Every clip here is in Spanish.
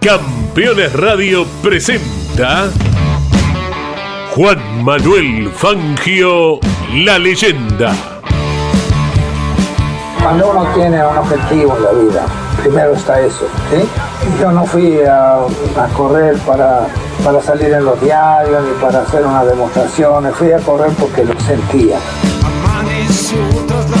Campeones Radio presenta Juan Manuel Fangio, la leyenda. Cuando uno tiene un objetivo en la vida, primero está eso. ¿sí? Yo no fui a, a correr para, para salir en los diarios ni para hacer una demostración, fui a correr porque lo sentía. Amaneció tras la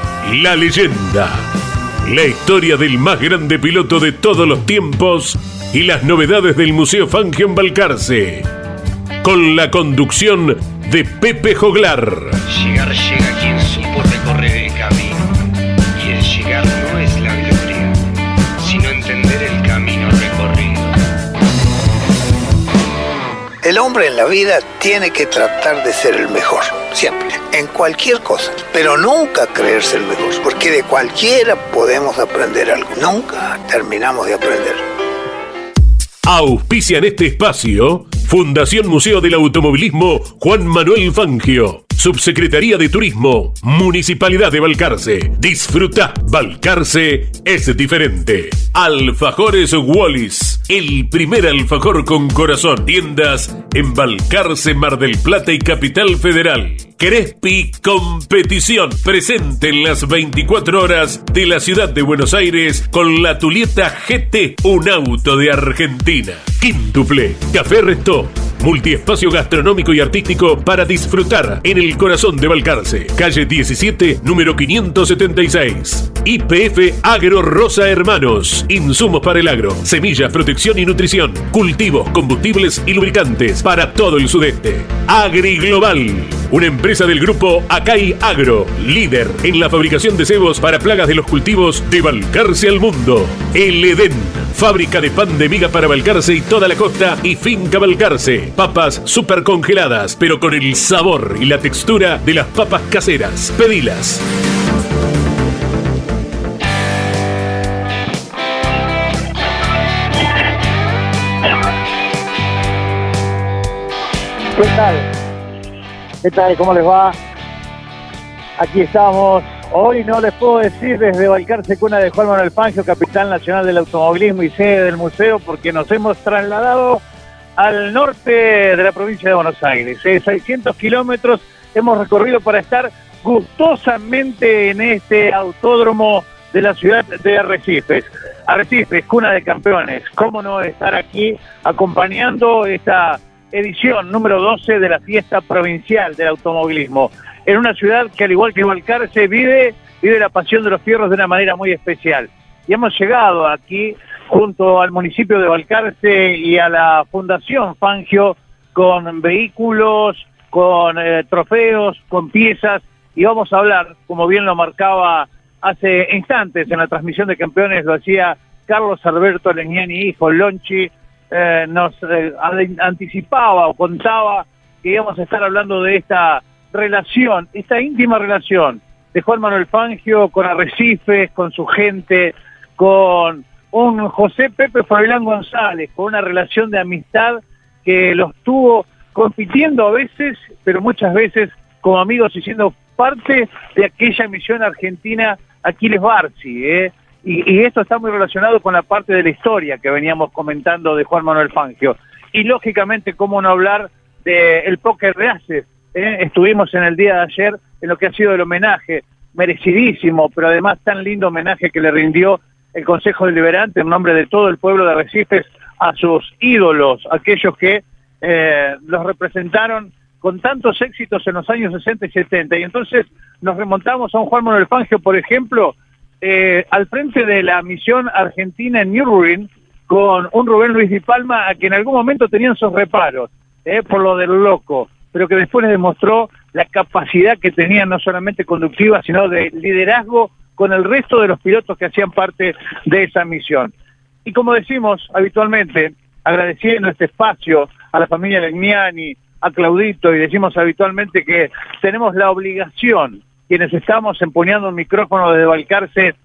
la leyenda. La historia del más grande piloto de todos los tiempos y las novedades del Museo Fangio en Balcarce. Con la conducción de Pepe Joglar. Llegar llega quien supo recorrer el camino. Y el llegar no es la gloria, sino entender el camino recorrido. El hombre en la vida tiene que tratar de ser el mejor, siempre, en cualquier cosa, pero nunca creerse el mejor, porque de cualquiera podemos aprender algo, nunca terminamos de aprender. Auspicia en este espacio Fundación Museo del Automovilismo Juan Manuel Fangio. Subsecretaría de Turismo, Municipalidad de Balcarce. Disfruta, Balcarce es diferente. Alfajores Wallis, el primer alfajor con corazón. Tiendas en Balcarce, Mar del Plata y Capital Federal. Crespi Competición, presente en las 24 horas de la ciudad de Buenos Aires con la Tulieta GT, un auto de Argentina. Quíntuple, Café Restó, multiespacio gastronómico y artístico para disfrutar en el corazón de Balcarce. Calle 17, número 576. IPF Agro Rosa Hermanos. Insumos para el agro, semillas, protección y nutrición, cultivos, combustibles y lubricantes para todo el sudeste. Agri Global, una empresa del grupo Acai Agro, líder en la fabricación de cebos para plagas de los cultivos de Balcarce al mundo. El Edén, fábrica de pan de miga para Balcarce y toda la costa y finca Balcarce. Papas super congeladas, pero con el sabor y la textura de las papas caseras. Pedilas. ¿Qué tal? ¿Qué tal? ¿Cómo les va? Aquí estamos. Hoy no les puedo decir desde Balcarce Cuna de Juan Manuel Fangio, capitán nacional del automovilismo y sede del museo, porque nos hemos trasladado al norte de la provincia de Buenos Aires. Eh, 600 kilómetros hemos recorrido para estar gustosamente en este autódromo de la ciudad de Arrecifes. Arrecifes, cuna de campeones. ¿Cómo no estar aquí acompañando esta edición número 12 de la fiesta provincial del automovilismo? En una ciudad que al igual que Balcarce vive, vive la pasión de los fierros de una manera muy especial. Y hemos llegado aquí junto al municipio de Balcarce y a la Fundación Fangio con vehículos, con eh, trofeos, con piezas y vamos a hablar, como bien lo marcaba hace instantes en la transmisión de campeones, lo hacía Carlos Alberto Legnani, hijo Lonchi, eh, nos eh, anticipaba o contaba que íbamos a estar hablando de esta relación, esta íntima relación de Juan Manuel Fangio con Arrecifes, con su gente, con un José Pepe Fabián González, con una relación de amistad que los tuvo compitiendo a veces, pero muchas veces como amigos y siendo parte de aquella misión argentina Aquiles Barci, ¿eh? Y, y esto está muy relacionado con la parte de la historia que veníamos comentando de Juan Manuel Fangio. Y lógicamente, cómo no hablar del el póker de Aces. ¿eh? Estuvimos en el día de ayer en lo que ha sido el homenaje, merecidísimo, pero además tan lindo homenaje que le rindió el Consejo Deliberante, en nombre de todo el pueblo de Arrecifes, a sus ídolos, aquellos que eh, los representaron con tantos éxitos en los años 60 y 70. Y entonces nos remontamos a un Juan Manuel Fangio, por ejemplo, eh, al frente de la misión argentina en Nürburgring, con un Rubén Luis Di Palma, a quien en algún momento tenían sus reparos, eh, por lo del loco, pero que después les demostró la capacidad que tenía no solamente conductiva, sino de liderazgo con el resto de los pilotos que hacían parte de esa misión. Y como decimos habitualmente, agradeciendo este espacio a la familia Legniani, a Claudito, y decimos habitualmente que tenemos la obligación, quienes estamos empuñando un micrófono desde Balcarce,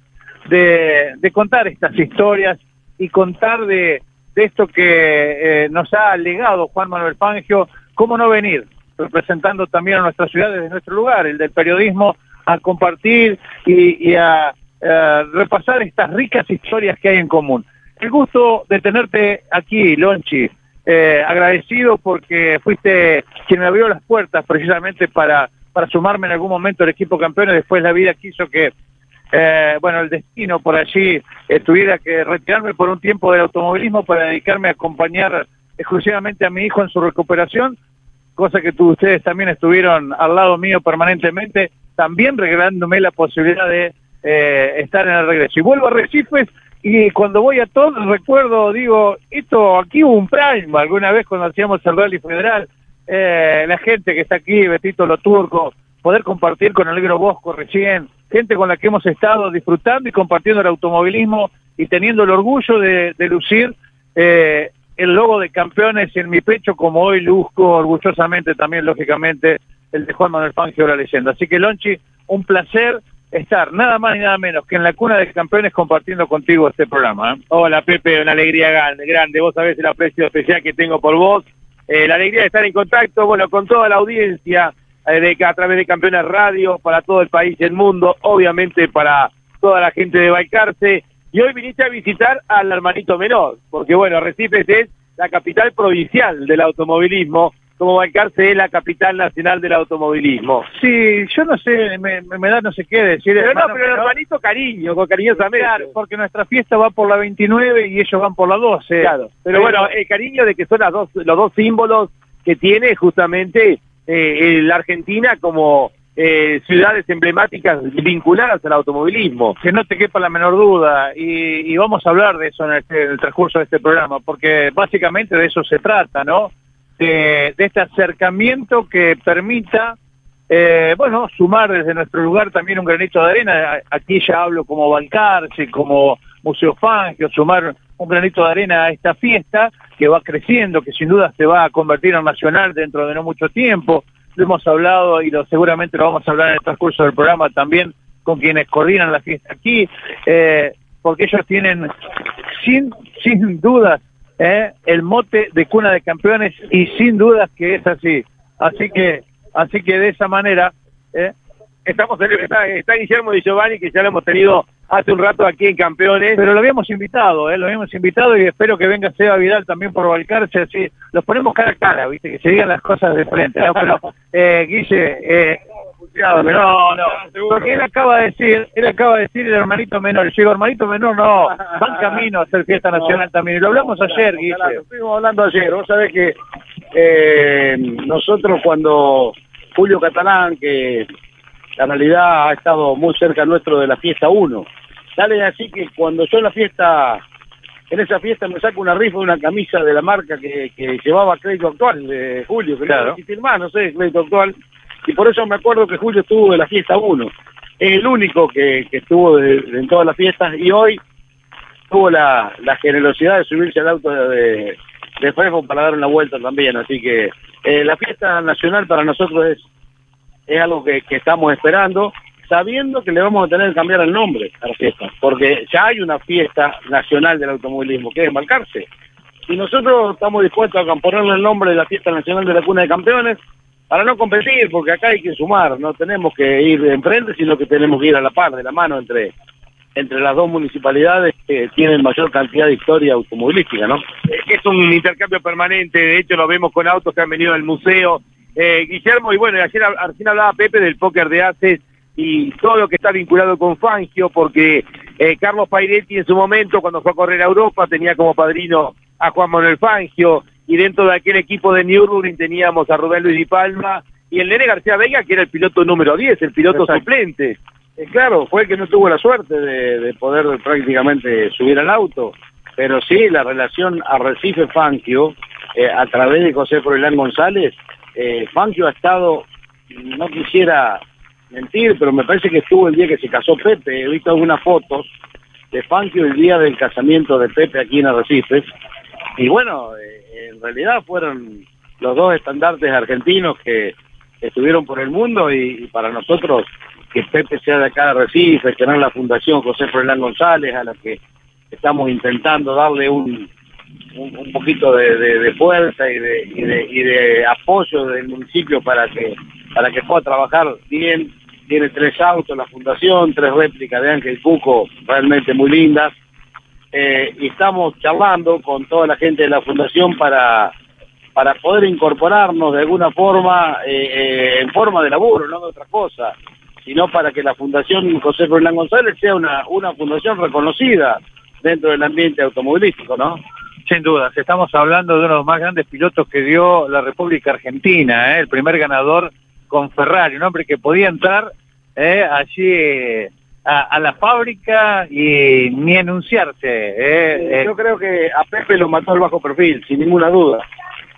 de, contar estas historias y contar de, esto que eh, nos ha legado Juan Manuel Fangio, cómo no venir, representando también a nuestra ciudad desde nuestro lugar, el del periodismo, a compartir y, a, a repasar estas ricas historias que hay en común. El gusto de tenerte aquí, Lonchi. Eh, agradecido porque fuiste quien me abrió las puertas precisamente para, para sumarme en algún momento al equipo campeón y después la vida quiso que, eh, bueno, el destino por allí eh, tuviera que retirarme por un tiempo del automovilismo para dedicarme a acompañar exclusivamente a mi hijo en su recuperación, cosa que tú, ustedes también estuvieron al lado mío permanentemente, también regalándome la posibilidad de eh, estar en el regreso. Y vuelvo a Recifes y cuando voy a todos recuerdo, digo, esto aquí hubo un prime alguna vez cuando hacíamos el rally federal, eh, la gente que está aquí, Betito Lo Turco, poder compartir con el negro Bosco recién, gente con la que hemos estado disfrutando y compartiendo el automovilismo y teniendo el orgullo de, de lucir eh, el logo de campeones en mi pecho, como hoy luzco orgullosamente también, lógicamente, el de Juan Manuel Fangio, la leyenda. Así que, Lonchi, un placer estar nada más y nada menos que en la cuna de campeones compartiendo contigo este programa. ¿eh? Hola Pepe, una alegría grande, grande. Vos sabés el aprecio especial que tengo por vos. Eh, la alegría de estar en contacto, bueno, con toda la audiencia eh, de, a través de Campeones Radio, para todo el país y el mundo, obviamente para toda la gente de Balcarce. Y hoy viniste a visitar al hermanito menor, porque bueno, Recifes es la capital provincial del automovilismo como Balcarce es la capital nacional del automovilismo. Sí, yo no sé, me, me, da no sé qué decir. Pero no, pero el hermanito cariño, con cariñosamente. Claro, porque nuestra fiesta va por la 29 y ellos van por la 12. Claro, pero bueno, el cariño de que son las dos, los dos símbolos que tiene justamente eh, la Argentina como eh, ciudades emblemáticas vinculadas al automovilismo. Que no te quepa la menor duda, y, y vamos a hablar de eso en, este, en el transcurso de este programa, porque básicamente de eso se trata, ¿no? De, de este acercamiento que permita, eh, bueno, sumar desde nuestro lugar también un granito de arena. Aquí ya hablo como Balcarce, como Museo Fangio, sumar un granito de arena a esta fiesta que va creciendo, que sin duda se va a convertir en nacional dentro de no mucho tiempo. Lo hemos hablado y lo, seguramente lo vamos a hablar en el transcurso del programa también con quienes coordinan la fiesta aquí, eh, porque ellos tienen sin, sin dudas ¿eh? el mote de cuna de campeones y sin dudas que es así. Así que, así que de esa manera, ¿eh? Estamos en- está, está Guillermo Di Giovanni, que ya lo hemos tenido hace un rato aquí en Campeones. pero lo habíamos invitado, ¿eh? lo habíamos invitado y espero que venga Seba Vidal también por Balcarce, así los ponemos cara a cara, ¿viste? que se digan las cosas de frente. ¿no? Pero, eh, No, no, porque él acaba de decir, él acaba de decir el hermanito menor, digo hermanito menor no, van camino a hacer fiesta nacional también, y lo hablamos ayer, Guille. Claro, estuvimos hablando ayer. Vos sabés que eh, nosotros cuando Julio Catalán, que en realidad ha estado muy cerca nuestro de la fiesta 1, sale así que cuando yo en la fiesta, en esa fiesta me saco una rifa de una camisa de la marca que, que llevaba crédito actual de Julio, que Claro. no sé, crédito actual, y por eso me acuerdo que Julio estuvo de la fiesta 1. Es el único que, que estuvo de- en todas las fiestas y hoy tuvo la, generosidad de subirse al auto de, de, para dar una vuelta también. Así que eh, la fiesta nacional para nosotros es, es algo que, estamos esperando, sabiendo que le vamos a tener que cambiar el nombre a la fiesta, porque ya hay una fiesta nacional del automovilismo, que es Embarcarse. Y nosotros estamos dispuestos a ponerle el nombre de la fiesta nacional de la cuna de campeones para no competir, porque acá hay que sumar, no tenemos que ir enfrente, sino que tenemos que ir a la par, de la mano entre entre las dos municipalidades que tienen mayor cantidad de historia automovilística, ¿no? Es un intercambio permanente, de hecho lo vemos con autos que han venido al museo. Eh, Guillermo, y bueno, ayer recién hablaba Pepe del póker de haces y todo lo que está vinculado con Fangio, porque Eh, Carlos Pairetti en su momento, cuando fue a correr a Europa, tenía como padrino a Juan Manuel Fangio, y dentro de aquel equipo de Nürburgring teníamos a Rubén Luis Di Palma, y el Nene García Vega, que era el piloto número 10, el piloto Exacto. suplente. Eh, claro, fue el que no tuvo la suerte de, de poder prácticamente subir al auto, pero sí, la relación Arrecife-Fangio, eh, a través de José Froilán González, eh, Fangio ha estado, no quisiera mentir, pero me parece que estuvo el día que se casó Pepe, he visto algunas fotos de Fangio el día del casamiento de Pepe aquí en Arrecife, y bueno, eh, en realidad fueron los dos estandartes argentinos que estuvieron por el mundo y, para nosotros que Pepe sea de acá de Arrecife, tener la Fundación José Froilán González, a la que estamos intentando darle un, un, poquito de, de- de fuerza y de, y, de, y de apoyo del municipio para que para que pueda trabajar bien. Tiene tres autos la fundación, tres réplicas de Ángel Cuco realmente muy lindas. Eh, y estamos charlando con toda la gente de la fundación para para poder incorporarnos de alguna forma eh, eh, en forma de laburo, no de otra cosa, sino para que la Fundación José Fernán González sea una, una fundación reconocida dentro del ambiente automovilístico, ¿no? Sin dudas, estamos hablando de uno de los más grandes pilotos que dio la República Argentina, ¿eh? el primer ganador con Ferrari, un hombre que podía entrar ¿eh? allí a, a la fábrica y ni anunciarse. ¿eh? Eh, Yo creo que a Pepe lo mató el bajo perfil, sin ninguna duda.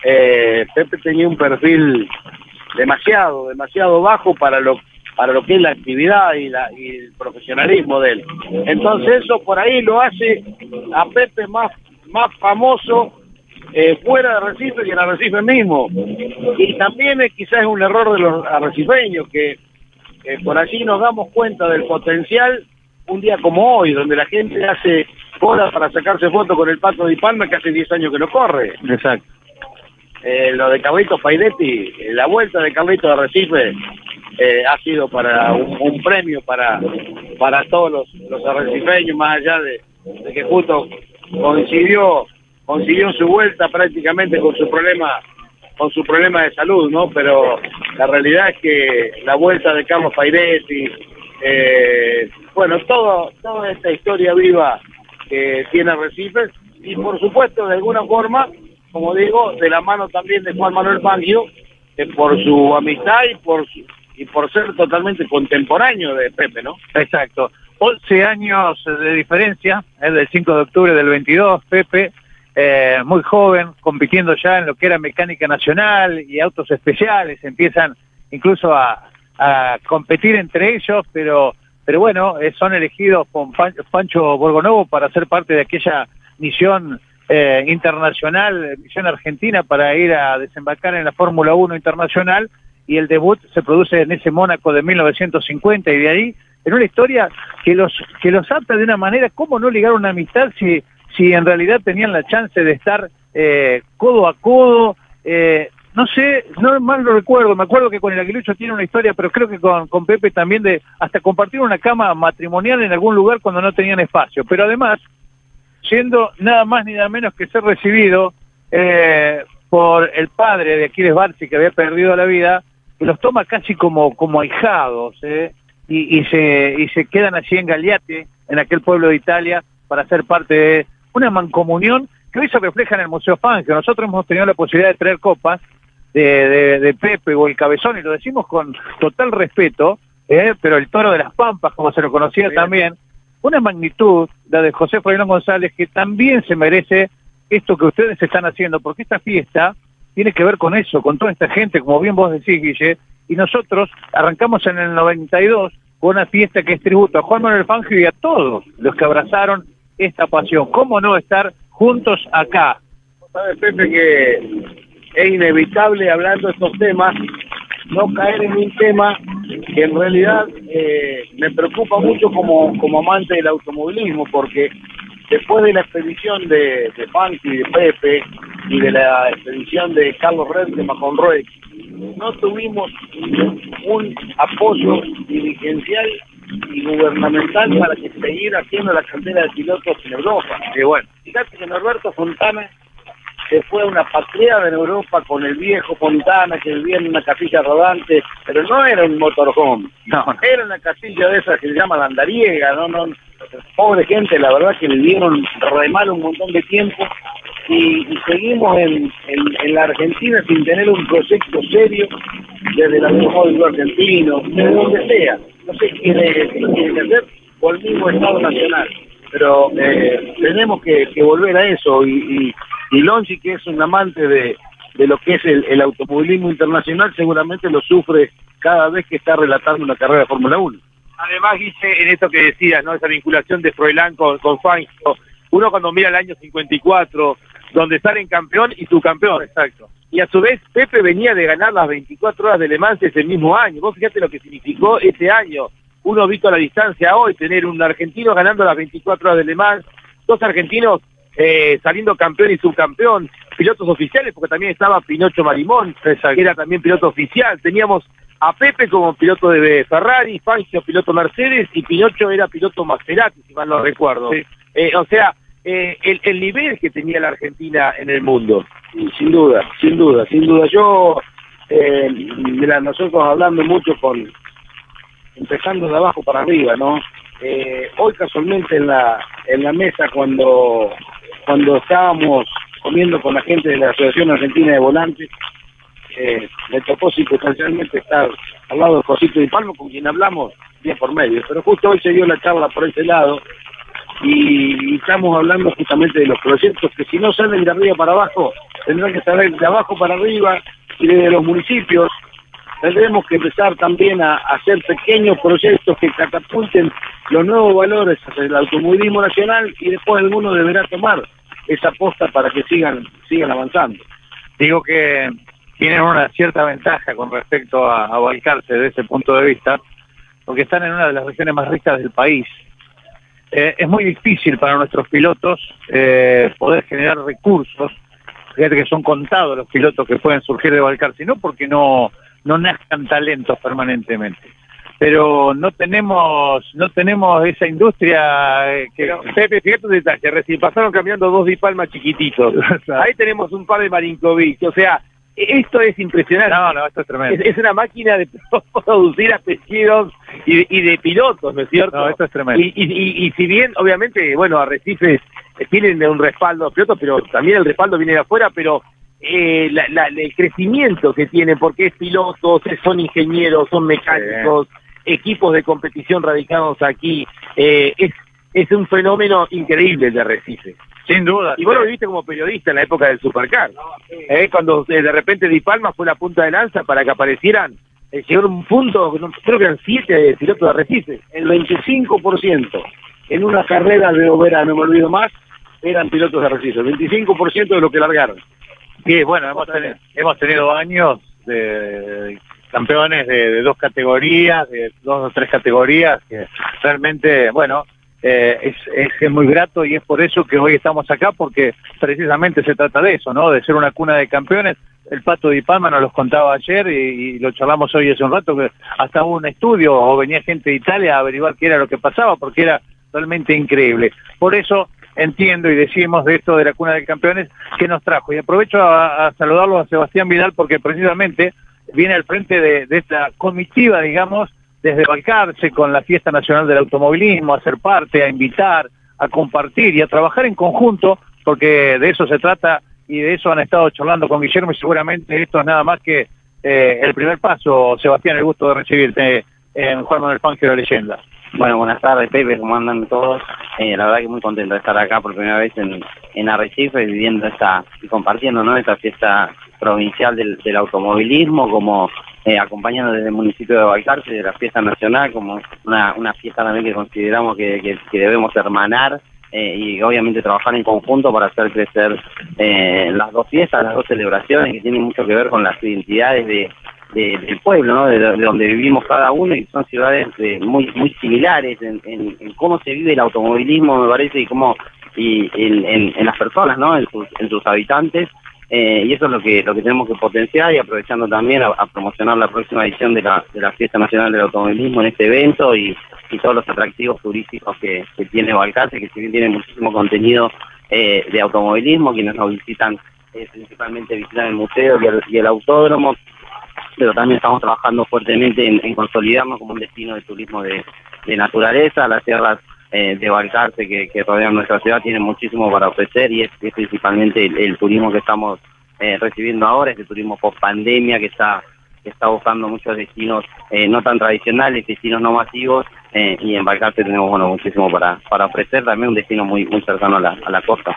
Eh, Pepe tenía un perfil demasiado, demasiado bajo para lo para lo que es la actividad y, la, y el profesionalismo de él. Entonces eso por ahí lo hace a Pepe más, más famoso eh, fuera de Recife y en Arrecife mismo. Y también es quizás un error de los arrecifeños que eh, por allí nos damos cuenta del potencial un día como hoy, donde la gente hace cola para sacarse fotos con el Pato de Palma que hace 10 años que no corre. Exacto. Eh, lo de Carlitos Pairetti, eh, la vuelta de Carlitos de Recife eh, ha sido para un, un premio para para todos los, los arrecifeños, más allá de, de que justo coincidió consiguió su vuelta prácticamente con su problema con su problema de salud, ¿no? Pero la realidad es que la vuelta de Carlos Pairetti, eh, bueno, todo, toda esta historia viva que tiene Recife y por supuesto de alguna forma, como digo, de la mano también de Juan Manuel Fangio, eh, por su amistad y por su- y por ser totalmente contemporáneo de Pepe, ¿no? Exacto. 11 años de diferencia, es del 5 de octubre del 22, Pepe, eh, muy joven, compitiendo ya en lo que era mecánica nacional y autos especiales, empiezan incluso a, competir entre ellos, pero pero bueno, eh, son elegidos con Pan- Pancho Borgonovo para ser parte de aquella misión eh, internacional, misión argentina para ir a desembarcar en la Fórmula 1 internacional y el debut se produce en ese Mónaco de 1950 y de ahí en una historia que los que los ata de una manera cómo no ligar una amistad si si en realidad tenían la chance de estar eh, codo a codo eh, no sé, no mal lo recuerdo, me acuerdo que con el Aguilucho tiene una historia, pero creo que con, Pepe también de hasta compartir una cama matrimonial en algún lugar cuando no tenían espacio. Pero además, siendo nada más ni nada menos que ser recibido eh, por el padre de Aquiles Barci que había perdido la vida, los toma casi como, como ahijados, ¿eh? y, y, se, y se quedan allí en Galiate, en aquel pueblo de Italia, para ser parte de una mancomunión que hoy se refleja en el Museo Fangio. Nosotros hemos tenido la posibilidad de traer copas de, de, de Pepe o el Cabezón, y lo decimos con total respeto, ¿eh? pero el Toro de las Pampas, como se lo conocía también, una magnitud, la de José Froilán González, que también se merece esto que ustedes están haciendo, porque esta fiesta tiene que ver con eso, con toda esta gente, como bien vos decís, Guille, y nosotros arrancamos en el 92 con una fiesta que es tributo a Juan Manuel Fangio y a todos los que abrazaron esta pasión. ¿Cómo no estar juntos acá? Sabe Pepe que es inevitable hablando de estos temas no caer en un tema que en realidad eh, me preocupa mucho como, como amante del automovilismo porque después de la expedición de, de Fanti de Pepe y de la expedición de Carlos Red de Maconroy no tuvimos un apoyo dirigencial y gubernamental para que seguir haciendo la cantera de pilotos en Europa. Y bueno, Fíjate que Norberto Fontana se fue a una patriada en Europa con el viejo Fontana que vivía en una casilla rodante, pero no era un motorhome, No, era una casilla de esas que se llama la andariega, no, no, pobre gente, la verdad que vivieron re mal un montón de tiempo y, y seguimos en, en, la Argentina sin tener un proyecto serio desde el automóvil argentino, desde donde sea, no sé quién tiene que hacer, o el mismo Estado Nacional, pero eh, tenemos que, que volver a eso y, y, y Lonchi, que es un amante de, de lo que es el, el automovilismo internacional, seguramente lo sufre cada vez que está relatando una carrera de Fórmula 1. Además, Guille, en esto que decías, ¿no? Esa vinculación de Froilán con, con Fangio. Uno cuando mira el año 54, donde salen campeón y subcampeón. Exacto. Y a su vez, Pepe venía de ganar las 24 horas de Le Mans ese mismo año. Vos fíjate lo que significó ese año. Uno visto a la distancia hoy, tener un argentino ganando las 24 horas de Le Mans, dos argentinos eh, saliendo campeón y subcampeón, pilotos oficiales, porque también estaba Pinocho Marimón, que era también piloto oficial. Teníamos a Pepe como piloto de Ferrari, Fangio piloto Mercedes y Pinocho era piloto Maserati, si mal no recuerdo. Eh, o sea, eh, el, el nivel que tenía la Argentina en el mundo. Y sin duda, sin duda, sin duda. Yo, eh, mira, nosotros hablando mucho con, empezando de abajo para arriba, ¿no? Eh, hoy casualmente en la, en la mesa cuando, cuando estábamos comiendo con la gente de la Asociación Argentina de Volantes, eh, me tocó circunstancialmente estar al lado de Josito Di Palmo, con quien hablamos día por medio, pero justo hoy se dio la charla por ese lado y, estamos hablando justamente de los proyectos que si no salen de arriba para abajo, tendrán que salir de abajo para arriba y desde los municipios tendremos que empezar también a, a hacer pequeños proyectos que catapulten los nuevos valores hacia el automovilismo nacional y después alguno deberá tomar esa aposta para que sigan sigan avanzando. digo que tienen una cierta ventaja con respecto a, a Balcarce desde ese punto de vista, porque están en una de las regiones más ricas del país. Eh, es muy difícil para nuestros pilotos eh, poder generar recursos. Fíjate que son contados los pilotos que pueden surgir de Balcarce, no porque no, no nazcan talentos permanentemente, pero no tenemos no tenemos esa industria eh, que Pepe, fíjate un detalle, recién pasaron cambiando dos Di Palma chiquititos. Ahí tenemos un par de Marinkovic, o sea, esto es impresionante. no, no, esto es tremendo. es una máquina de producir apellidos y de, y de pilotos, ¿no es cierto? No, esto es tremendo. Y, y, y- y si bien, obviamente, bueno, Arrecifes eh, tienen un respaldo de pilotos, pero también el respaldo viene de afuera, pero eh, la- la- el crecimiento que tienen, porque es pilotos, son ingenieros, son mecánicos, equipos de competición radicados aquí, eh, es, es un fenómeno increíble el de Arrecife. Sin duda. Y vos lo viviste como periodista en la época del Supercar. Eh, cuando eh, de repente Di Palma fue la punta de lanza para que aparecieran, eh, llegaron un punto, no, creo que eran siete pilotos de Arrecife. El 25% en una carrera de Overa, no me olvido más, eran pilotos de Recife, el 25% de lo que largaron. Sí, bueno, hemos tenido, hemos tenido años de campeones de, de dos categorías, de dos o tres categorías, que realmente, bueno, eh, es, es, muy grato y es por eso que hoy estamos acá, porque precisamente se trata de eso, ¿no? De ser una cuna de campeones. El Pato Di Palma nos los contaba ayer y, lo charlamos hoy hace un rato, que hasta hubo un estudio o venía gente de Italia a averiguar qué era lo que pasaba, porque era realmente increíble. Por eso entiendo y decimos de esto de la cuna de campeones que nos trajo. Y aprovecho a, a saludarlo a Sebastián Vidal porque precisamente viene al frente de, de esta comitiva, digamos, desde Balcarce con la Fiesta Nacional del Automovilismo, a ser parte, a invitar, a compartir y a trabajar en conjunto, porque de eso se trata y de eso han estado charlando con Guillermo y seguramente esto es nada más que eh, el primer paso. Sebastián, el gusto de recibirte en Juan Manuel Fangio, la leyenda. Bueno, buenas tardes, Pepe, ¿cómo andan todos? Eh, la verdad que muy contento de estar acá por primera vez en, en Arrecife, viviendo esta y compartiendo ¿no? esta fiesta provincial del, del automovilismo, como eh, acompañando desde el municipio de Balcarce, de la fiesta nacional, como una, una fiesta también que consideramos que, que, debemos hermanar eh, y obviamente trabajar en conjunto para hacer crecer eh, las dos fiestas, las dos celebraciones que tienen mucho que ver con las identidades de, de- del pueblo, ¿no? de, de donde vivimos cada uno y son ciudades eh, muy muy similares en, cómo se vive el automovilismo, me parece, y cómo y en, en- las personas, ¿no? en, sus, en sus habitantes. Eh, y eso es lo que lo que tenemos que potenciar y aprovechando también a, promocionar la próxima edición de la, de la Fiesta Nacional del Automovilismo en este evento y, y todos los atractivos turísticos que, que tiene Balcarce, que si bien tiene muchísimo contenido eh, de automovilismo, quienes nos visitan eh, principalmente visitar el museo y el, autódromo, pero también estamos trabajando fuertemente en, consolidarnos como un destino de turismo de, de naturaleza. Las sierras eh, de Balcarce que, que rodean nuestra ciudad tienen muchísimo para ofrecer y es, principalmente el, el turismo que estamos eh, recibiendo ahora, este turismo post pandemia que está que está buscando muchos destinos eh, no tan tradicionales, destinos no masivos, eh, y en Balcarce tenemos bueno muchísimo para, para ofrecer, también un destino muy muy cercano a la, a la costa.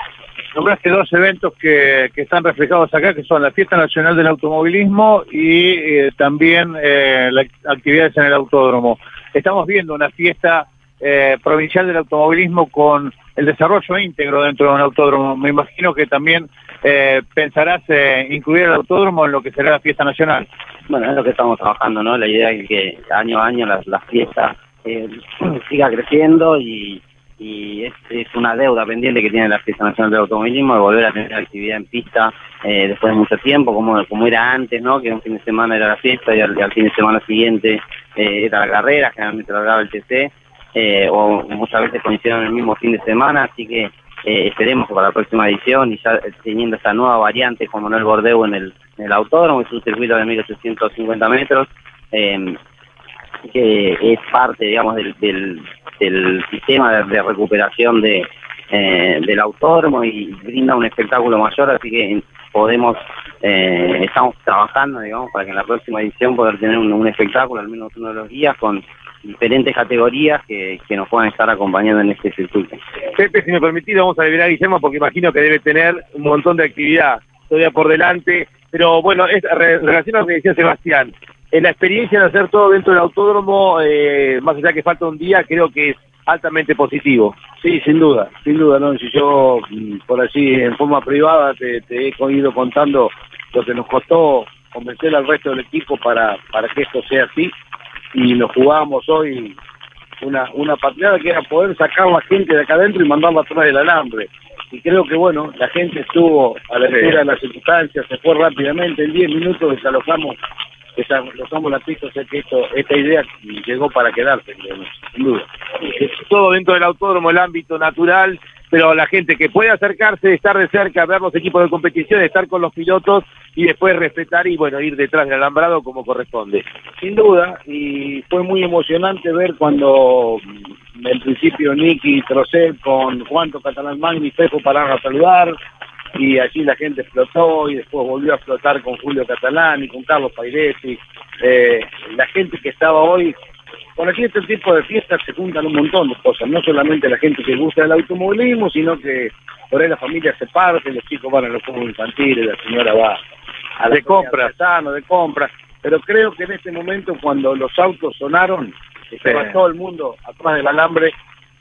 Nombraste dos eventos que, que están reflejados acá, que son la Fiesta Nacional del Automovilismo y eh, también eh, las actividades en el autódromo. Estamos viendo una fiesta eh, provincial del automovilismo con el desarrollo íntegro dentro de un autódromo. Me imagino que también eh, pensarás eh, incluir el autódromo en lo que será la fiesta nacional. Bueno, es lo que estamos trabajando, ¿no? La idea es que año a año la, la fiesta eh, siga creciendo y, y es, una deuda pendiente que tiene la Fiesta Nacional del Automovilismo de volver a tener actividad en pista eh, después de mucho tiempo, como, como era antes, ¿no? Que un fin de semana era la fiesta y al, fin de semana siguiente eh, era la carrera, generalmente lo el TC, eh, o muchas veces coincidieron el mismo fin de semana, así que eh, esperemos que para la próxima edición y ya teniendo esta nueva variante como Manuel Bordeu en el, el autódromo, es un circuito de 1850 metros, eh, que es parte, digamos, del, del, sistema de, de recuperación de, eh, del autódromo y brinda un espectáculo mayor, así que podemos, eh, estamos trabajando, digamos, para que en la próxima edición poder tener un, un espectáculo, al menos uno de los días, con diferentes categorías que, que nos puedan estar acompañando en este circuito. Pepe, si me permitís, vamos a liberar a Guillermo porque imagino que debe tener un montón de actividad todavía por delante. Pero bueno, es, re, en relación a lo que decía Sebastián, en la experiencia de hacer todo dentro del autódromo, eh, más allá que falta un día, creo que es altamente positivo. Sí, sin duda, sin duda, ¿no? Si yo, mm, por así, en forma privada, te, te he ido contando lo que nos costó convencer al resto del equipo para, para que esto sea así, y nos jugábamos hoy una, una patriada que era poder sacar a la gente de acá adentro y mandarla atrás del alambre. Y creo que, bueno, la gente estuvo a la altura de las circunstancias, se fue rápidamente, en 10 minutos desalojamos desalojamos la pista, o sea que esto, esta idea llegó para quedarse, sin duda. Todo dentro del autódromo, el ámbito natural, pero la gente que puede acercarse, estar de cerca, ver los equipos de competición, estar con los pilotos y después respetar y bueno, ir detrás del alambrado como corresponde. Sin duda, y fue muy emocionante ver cuando mm, en principio Nicky Trocet con Juanto Catalán Magni Pepo pararon a saludar, y allí la gente explotó y después volvió a explotar con Julio Catalán y con Carlos Pairesi. Eh, la gente que estaba hoy, por aquí este tipo de fiestas se juntan un montón de cosas, no solamente la gente que gusta del automovilismo, sino que por ahí la familia se parte, los chicos van a los juegos infantiles, la señora va de compras, sano, de compras, pero creo que en este momento cuando los autos sonaron, estaba todo el mundo atrás del alambre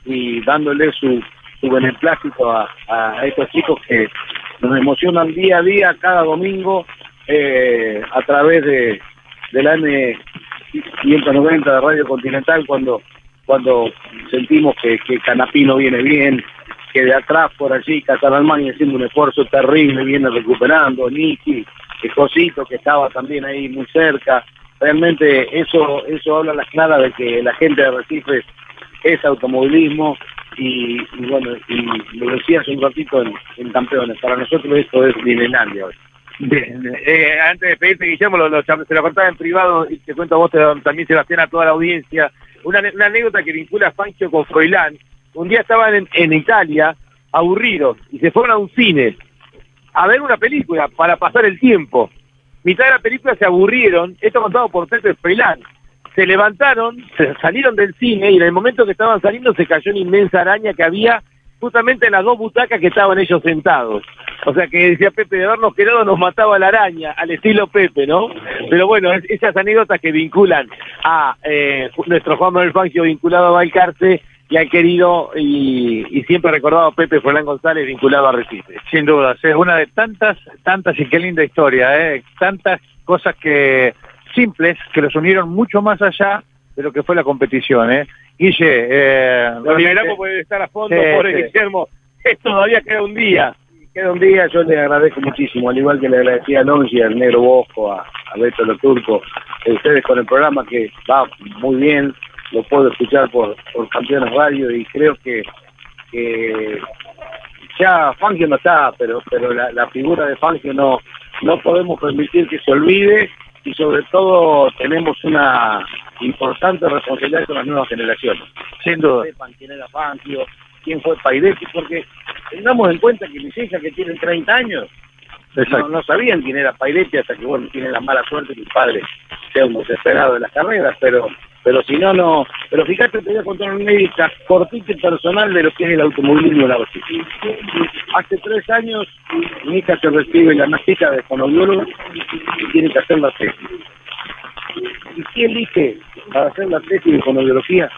y dándole su su beneplácito a, a estos chicos que nos emocionan día a día, cada domingo, eh, a través de del M590 de Radio Continental, cuando cuando sentimos que, que Canapino viene bien, que de atrás por allí Catalán haciendo un esfuerzo terrible, viene recuperando, Niki, el Josito que estaba también ahí muy cerca, realmente eso eso habla a las claras de que la gente de Recife es automovilismo, y, bueno, y lo decía un ratito en, campeones, para nosotros esto es. Bien, eh, antes de pedirte, Guillermo, lo, lo, se lo contaba en privado y te cuento a vos también, Sebastián, a toda la audiencia, una, una anécdota que vincula a Fangio con Froilán. Un día estaban en, en Italia, aburridos, y se fueron a un cine a ver una película para pasar el tiempo. Mitad de la película se aburrieron, esto contado por Pepe Froilán se levantaron, se salieron del cine y en el momento que estaban saliendo se cayó una inmensa araña que había justamente en las dos butacas que estaban ellos sentados. O sea que decía Pepe, de habernos quedado nos mataba la araña, al estilo Pepe, ¿no? Pero bueno, es, esas anécdotas que vinculan a eh, nuestro Juan Manuel Fangio vinculado a Valcarce y al querido y, y siempre recordado Pepe Forlán González vinculado a Recife. Sin duda, es una de tantas, tantas y qué linda historia, ¿eh? Tantas cosas que simples que los unieron mucho más allá de lo que fue la competición, ¿eh? Guille, eh, lo liberamos puede estar a fondo, sí, pobre sí. Guillermo, todavía queda un día. Queda un día, yo le agradezco muchísimo, al igual que le agradecía a Longi, al Negro Bosco, a, a Beto Lo Turco, a ustedes con el programa que va muy bien, lo puedo escuchar por, por Campeones Radio y creo que, que ya Fangio no está, pero pero la, la figura de Fangio no no podemos permitir que se olvide y sobre todo tenemos una importante responsabilidad con las nuevas generaciones. Sin duda. Sepan quién era Fangio, quién fue Paidetti, porque tengamos en cuenta que mis hijas que tienen 30 años no, no sabían quién era Paidetti hasta que bueno tienen la mala suerte que mi padre sea un desesperado de las carreras, pero pero si no, no. Pero fíjate, te voy a contar una médica cortita y personal de lo que es el automovilismo la Bocina. Hace tres años mi hija se recibe la mágica de fonoaudiólogo y tiene que hacer la tesis. ¿Y qué elige para hacer la tesis de fonoaudiología?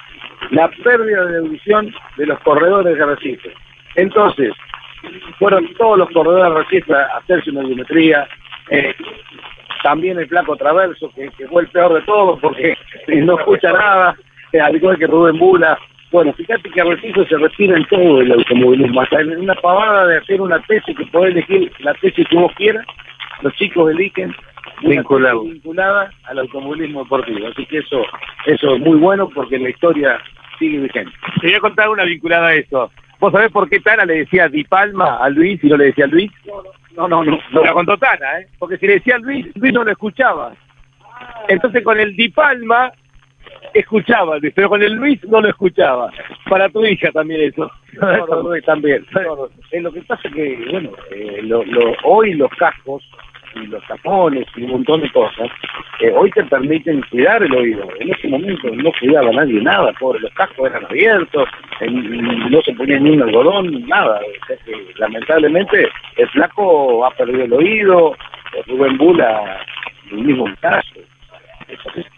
La pérdida de audición de los corredores de Recife. Entonces, fueron todos los corredores de Recife a hacerse una audiometría, eh, también el flaco Traverso, que, que fue el peor de todos porque no escucha nada, eh, al igual que Rubén Bula. Bueno, fíjate que Recife se retira en todo el automovilismo, hasta en una pavada de hacer una tesis que podés elegir la tesis que vos quieras, los chicos eligen Vinculado. vinculada al automovilismo deportivo. Así que eso, eso es muy bueno porque la historia sigue vigente. Te voy a contar una vinculada a eso. ¿Vos sabés por qué Tana le decía Di Palma a Luis y no le decía Luis? No, no, no. Me la contó Tana, ¿eh? Porque si le decía Luis, Luis no lo escuchaba. Entonces con el Di Palma escuchaba Luis, pero con el Luis no lo escuchaba. Para tu hija también eso. No, no, no, también. No, no. Eh, lo que pasa es que, bueno, eh, lo, lo- hoy los cascos y los tapones y un montón de cosas, eh, hoy te permiten cuidar el oído. En ese momento no cuidaba nadie nada, pobre, los cascos eran abiertos, en- no se ponía ni un algodón, nada. O sea que, lamentablemente, el flaco ha perdido el oído, eh, Rubén Bula, el mismo caso.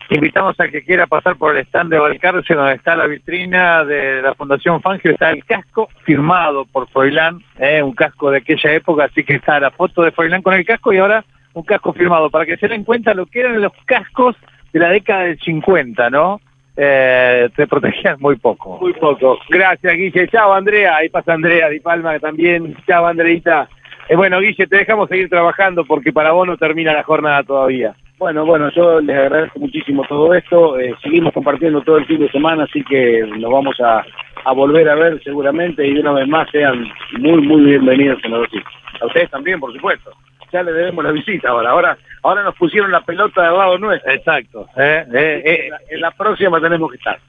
Invitamos a que quiera pasar por el stand de Balcarce, donde está la vitrina de la Fundación Fangio, está el casco firmado por Froilán, eh, un casco de aquella época, así que está la foto de Froilán con el casco y ahora un casco firmado, para que se den cuenta lo que eran los cascos de la década del 50, ¿no? Eh, te protegían muy poco. Muy poco. Gracias, Guille. Chao, Andrea. Ahí pasa Andrea Di Palma también. Chao, Andreita. Eh, bueno, Guille, te dejamos seguir trabajando porque para vos no termina la jornada todavía. Bueno, bueno, yo les agradezco muchísimo todo esto. eh, seguimos compartiendo todo el fin de semana, así que nos vamos a, a volver a ver seguramente y de una vez más sean muy, muy bienvenidos en los A ustedes también, por supuesto. Ya les debemos la visita ahora. Ahora ahora nos pusieron la pelota del lado nuestro. Exacto. Eh, eh, eh, en, la, en la próxima tenemos que estar.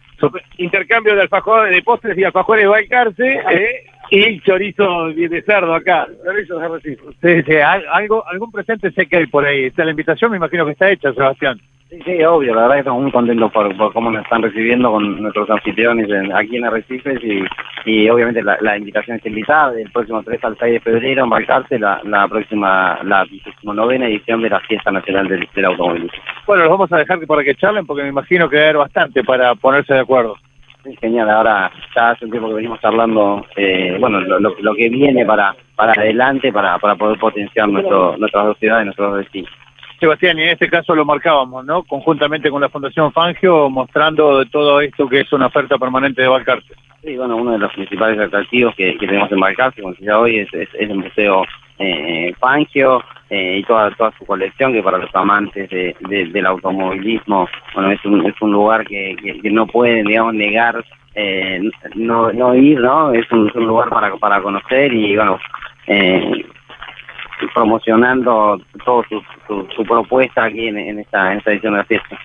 Intercambio de alfajores, de postres y alfajores de Balcarce eh, y chorizo de cerdo acá. Chorizo de Recife. sí, sí, al- algo, algún presente sé que hay por ahí. Está la invitación, me imagino que está hecha, Sebastián. Sí, sí, obvio, la verdad que estamos muy contentos por, por cómo nos están recibiendo con nuestros anfitriones en- aquí en Arrecifes y, y obviamente la, la invitación está invitada del próximo 3 al 6 de febrero en Balcarce, la, la próxima, la 29 edición de la Fiesta Nacional del, del Automovilismo. Bueno, los vamos a dejar para que charlen porque me imagino que va a haber bastante para ponerse de acuerdo. Sí, genial, ahora ya hace un tiempo que venimos hablando, eh, bueno, lo, lo, lo que viene para para adelante para, para poder potenciar nuestro, nuestras dos ciudades, nuestros dos destinos. Sebastián, y en este caso lo marcábamos, ¿no? Conjuntamente con la Fundación Fangio, mostrando de todo esto que es una oferta permanente de Balcarce. Sí, bueno, uno de los principales atractivos que, que tenemos en Balcarce, como decía hoy, es, es, es el Museo eh, Fangio eh, y toda toda su colección, que para los amantes de, de- del automovilismo, bueno, es un, es un lugar que, que, no pueden, digamos, negar eh, no, no ir, ¿no? Es un, es un lugar para, para conocer y, bueno, eh, promocionando toda su, su, su propuesta aquí en, en esta, en esta edición de la fiesta.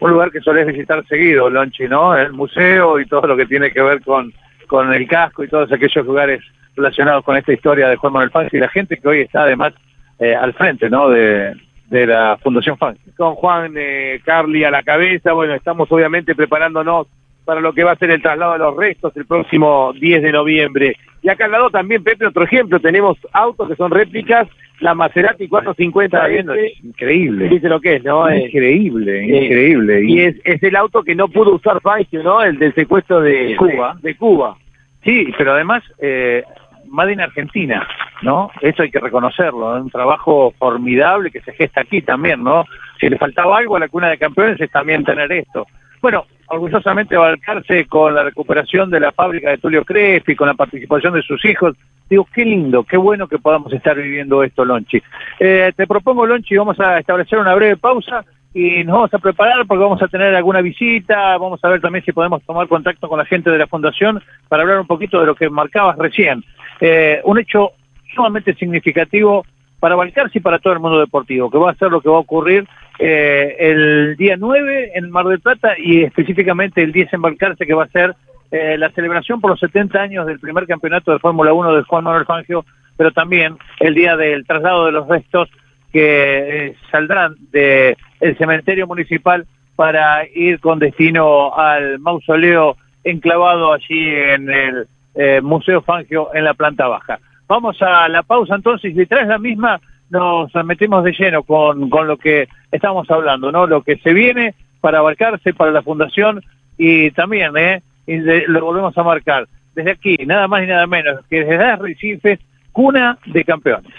Un lugar que solés visitar seguido, Lonchi, ¿no? El museo y todo lo que tiene que ver con, con el casco y todos aquellos lugares relacionados con esta historia de Juan Manuel Fangio y la gente que hoy está además eh, al frente, ¿no? De, de la Fundación Fangio. con Juan eh, Carly a la cabeza. Bueno, estamos obviamente preparándonos para lo que va a ser el traslado de los restos el próximo 10 de noviembre. Y acá al lado también, Pepe, otro ejemplo, tenemos autos que son réplicas, la Maserati 450 Está viendo, increíble. dice lo que es, ¿no? Eh, Increíble, eh, increíble. y es, es el auto que no pudo usar Fangio, ¿no? El del secuestro de Cuba. De, de Cuba. Sí, pero además, eh, Made in Argentina, ¿no? Eso hay que reconocerlo, un trabajo formidable que se gesta aquí también, ¿no? Si le faltaba algo a la cuna de campeones es también tener esto. Bueno, orgullosamente Balcarce con la recuperación de la fábrica de Tulio Crespi, con la participación de sus hijos, digo, qué lindo, qué bueno que podamos estar viviendo esto, Lonchi. Eh, te propongo, Lonchi, vamos a establecer una breve pausa y nos vamos a preparar porque vamos a tener alguna visita, vamos a ver también si podemos tomar contacto con la gente de la fundación para hablar un poquito de lo que marcabas recién. eh, un hecho sumamente significativo para Balcarce y para todo el mundo deportivo, que va a ser lo que va a ocurrir eh, el día 9 en Mar del Plata y específicamente el 10 en Balcarce, que va a ser eh, la celebración por los 70 años del primer campeonato de Fórmula 1 de Juan Manuel Fangio, pero también el día del traslado de los restos que eh, saldrán del el cementerio municipal para ir con destino al mausoleo enclavado allí en el eh, Museo Fangio en la planta baja. Vamos a la pausa entonces y tras la misma nos metemos de lleno con, con lo que estamos hablando, ¿no? Lo que se viene para abarcarse, para la fundación y también, ¿eh? Y de- lo volvemos a marcar. Desde aquí, nada más y nada menos que desde Recife, cuna de campeones.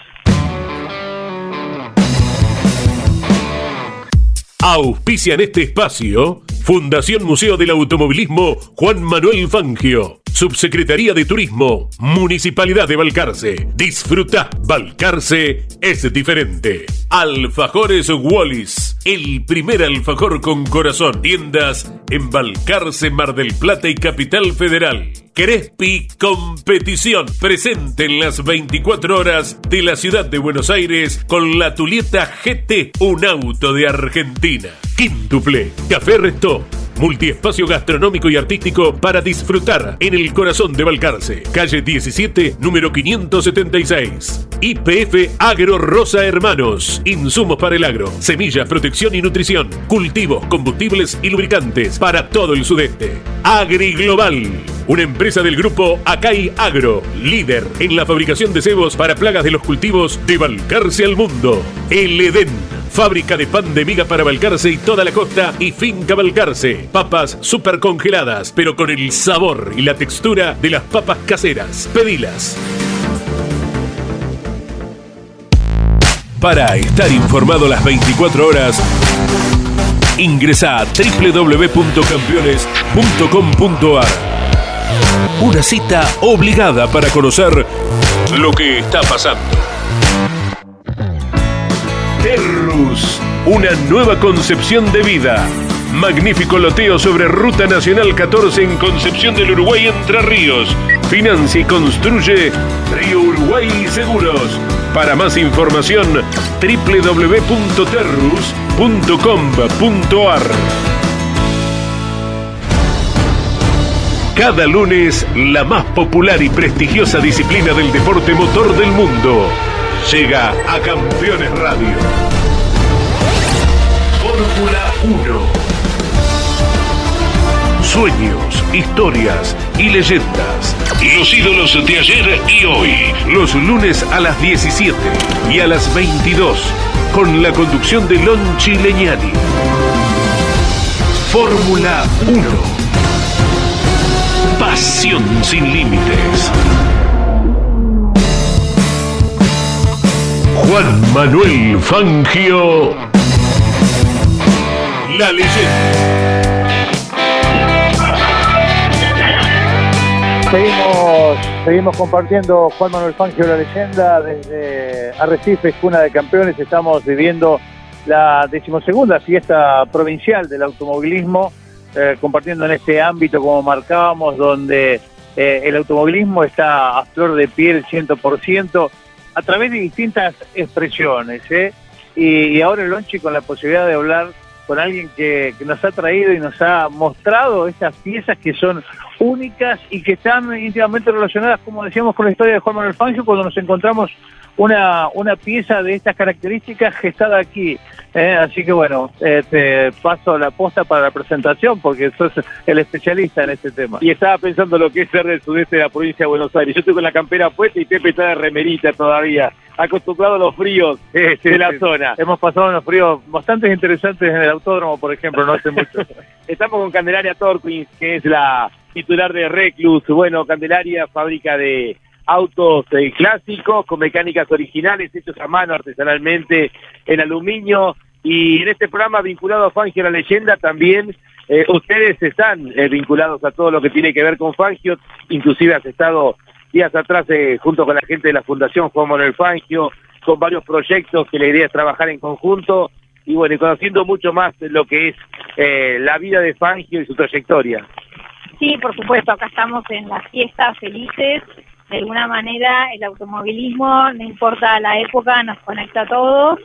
Auspician este espacio Fundación Museo del Automovilismo Juan Manuel Fangio. Subsecretaría de Turismo, Municipalidad de Balcarce. Disfruta, Balcarce es diferente. Alfajores Wallis, el primer alfajor con corazón. Tiendas en Balcarce, Mar del Plata y Capital Federal. Crespi Competición, presente en las 24 horas de la ciudad de Buenos Aires con la Tulieta GT, un auto de Argentina. Quíntuple, Café Resto, multiespacio gastronómico y artístico para disfrutar en el corazón de Balcarce. Calle 17, número 576. IPF Agro Rosa Hermanos, insumos para el agro, semillas, protección y nutrición, cultivos, combustibles y lubricantes para todo el sudeste. Agri Global, una empresa del grupo Acai Agro, líder en la fabricación de cebos para plagas de los cultivos de Balcarce al mundo. El Edén, fábrica de pan de miga para Balcarce y toda la costa y finca Balcarce. Papas super congeladas, pero con el sabor y la textura de las papas caseras. Pedilas. Para estar informado las 24 horas, ingresa a www.campeones.com.ar. Una cita obligada para conocer lo que está pasando. Una nueva concepción de vida. Magnífico loteo sobre Ruta Nacional 14 en Concepción del Uruguay Entre Ríos. Financia y construye Río Uruguay Seguros. Para más información, www.terrus.com.ar. Cada lunes, la más popular y prestigiosa disciplina del deporte motor del mundo llega a Campeones Radio. Fórmula 1. Sueños, historias y leyendas. Los ídolos de ayer y hoy. Los lunes a las 17 y a las 22. Con la conducción de Lon Chileñani. Fórmula 1. Pasión sin límites. Juan Manuel Fangio. Seguimos, seguimos compartiendo Juan Manuel Fangio, la leyenda, desde Arrecife, cuna de campeones. Estamos viviendo la decimosegunda fiesta provincial del automovilismo, eh, compartiendo en este ámbito, como marcábamos, donde eh, el automovilismo está a flor de piel 100%, a través de distintas expresiones. ¿eh? Y, y ahora el Lonchi con la posibilidad de hablar con alguien que, nos ha traído y nos ha mostrado estas piezas que son únicas y que están íntimamente relacionadas, como decíamos, con la historia de Juan Manuel Fangio, cuando nos encontramos una, una pieza de estas características gestada aquí. ¿Eh? Así que bueno, eh, te paso la posta para la presentación porque sos el especialista en este tema. Y estaba pensando lo que es ser del sudeste de la provincia de Buenos Aires. Yo estoy con la campera puesta y Pepe está de remerita todavía, acostumbrado a los fríos sí, de la zona. Hemos pasado unos fríos bastante interesantes en el autódromo, por ejemplo, no hace mucho. Estamos con Candelaria Torquins, que es la titular de Reclus. Bueno, Candelaria, fábrica de autos eh, clásicos con mecánicas originales hechos a mano artesanalmente en aluminio. Y en este programa vinculado a Fangio la leyenda también eh, ustedes están eh, vinculados a todo lo que tiene que ver con Fangio. Inclusive has estado días atrás junto con la gente de la Fundación Juan Manuel Fangio con varios proyectos que la idea es trabajar en conjunto y bueno, y conociendo mucho más lo que es la vida de Fangio y su trayectoria. Sí, por supuesto, acá estamos en las fiestas felices de alguna manera el automovilismo, no importa la época, nos conecta a todos.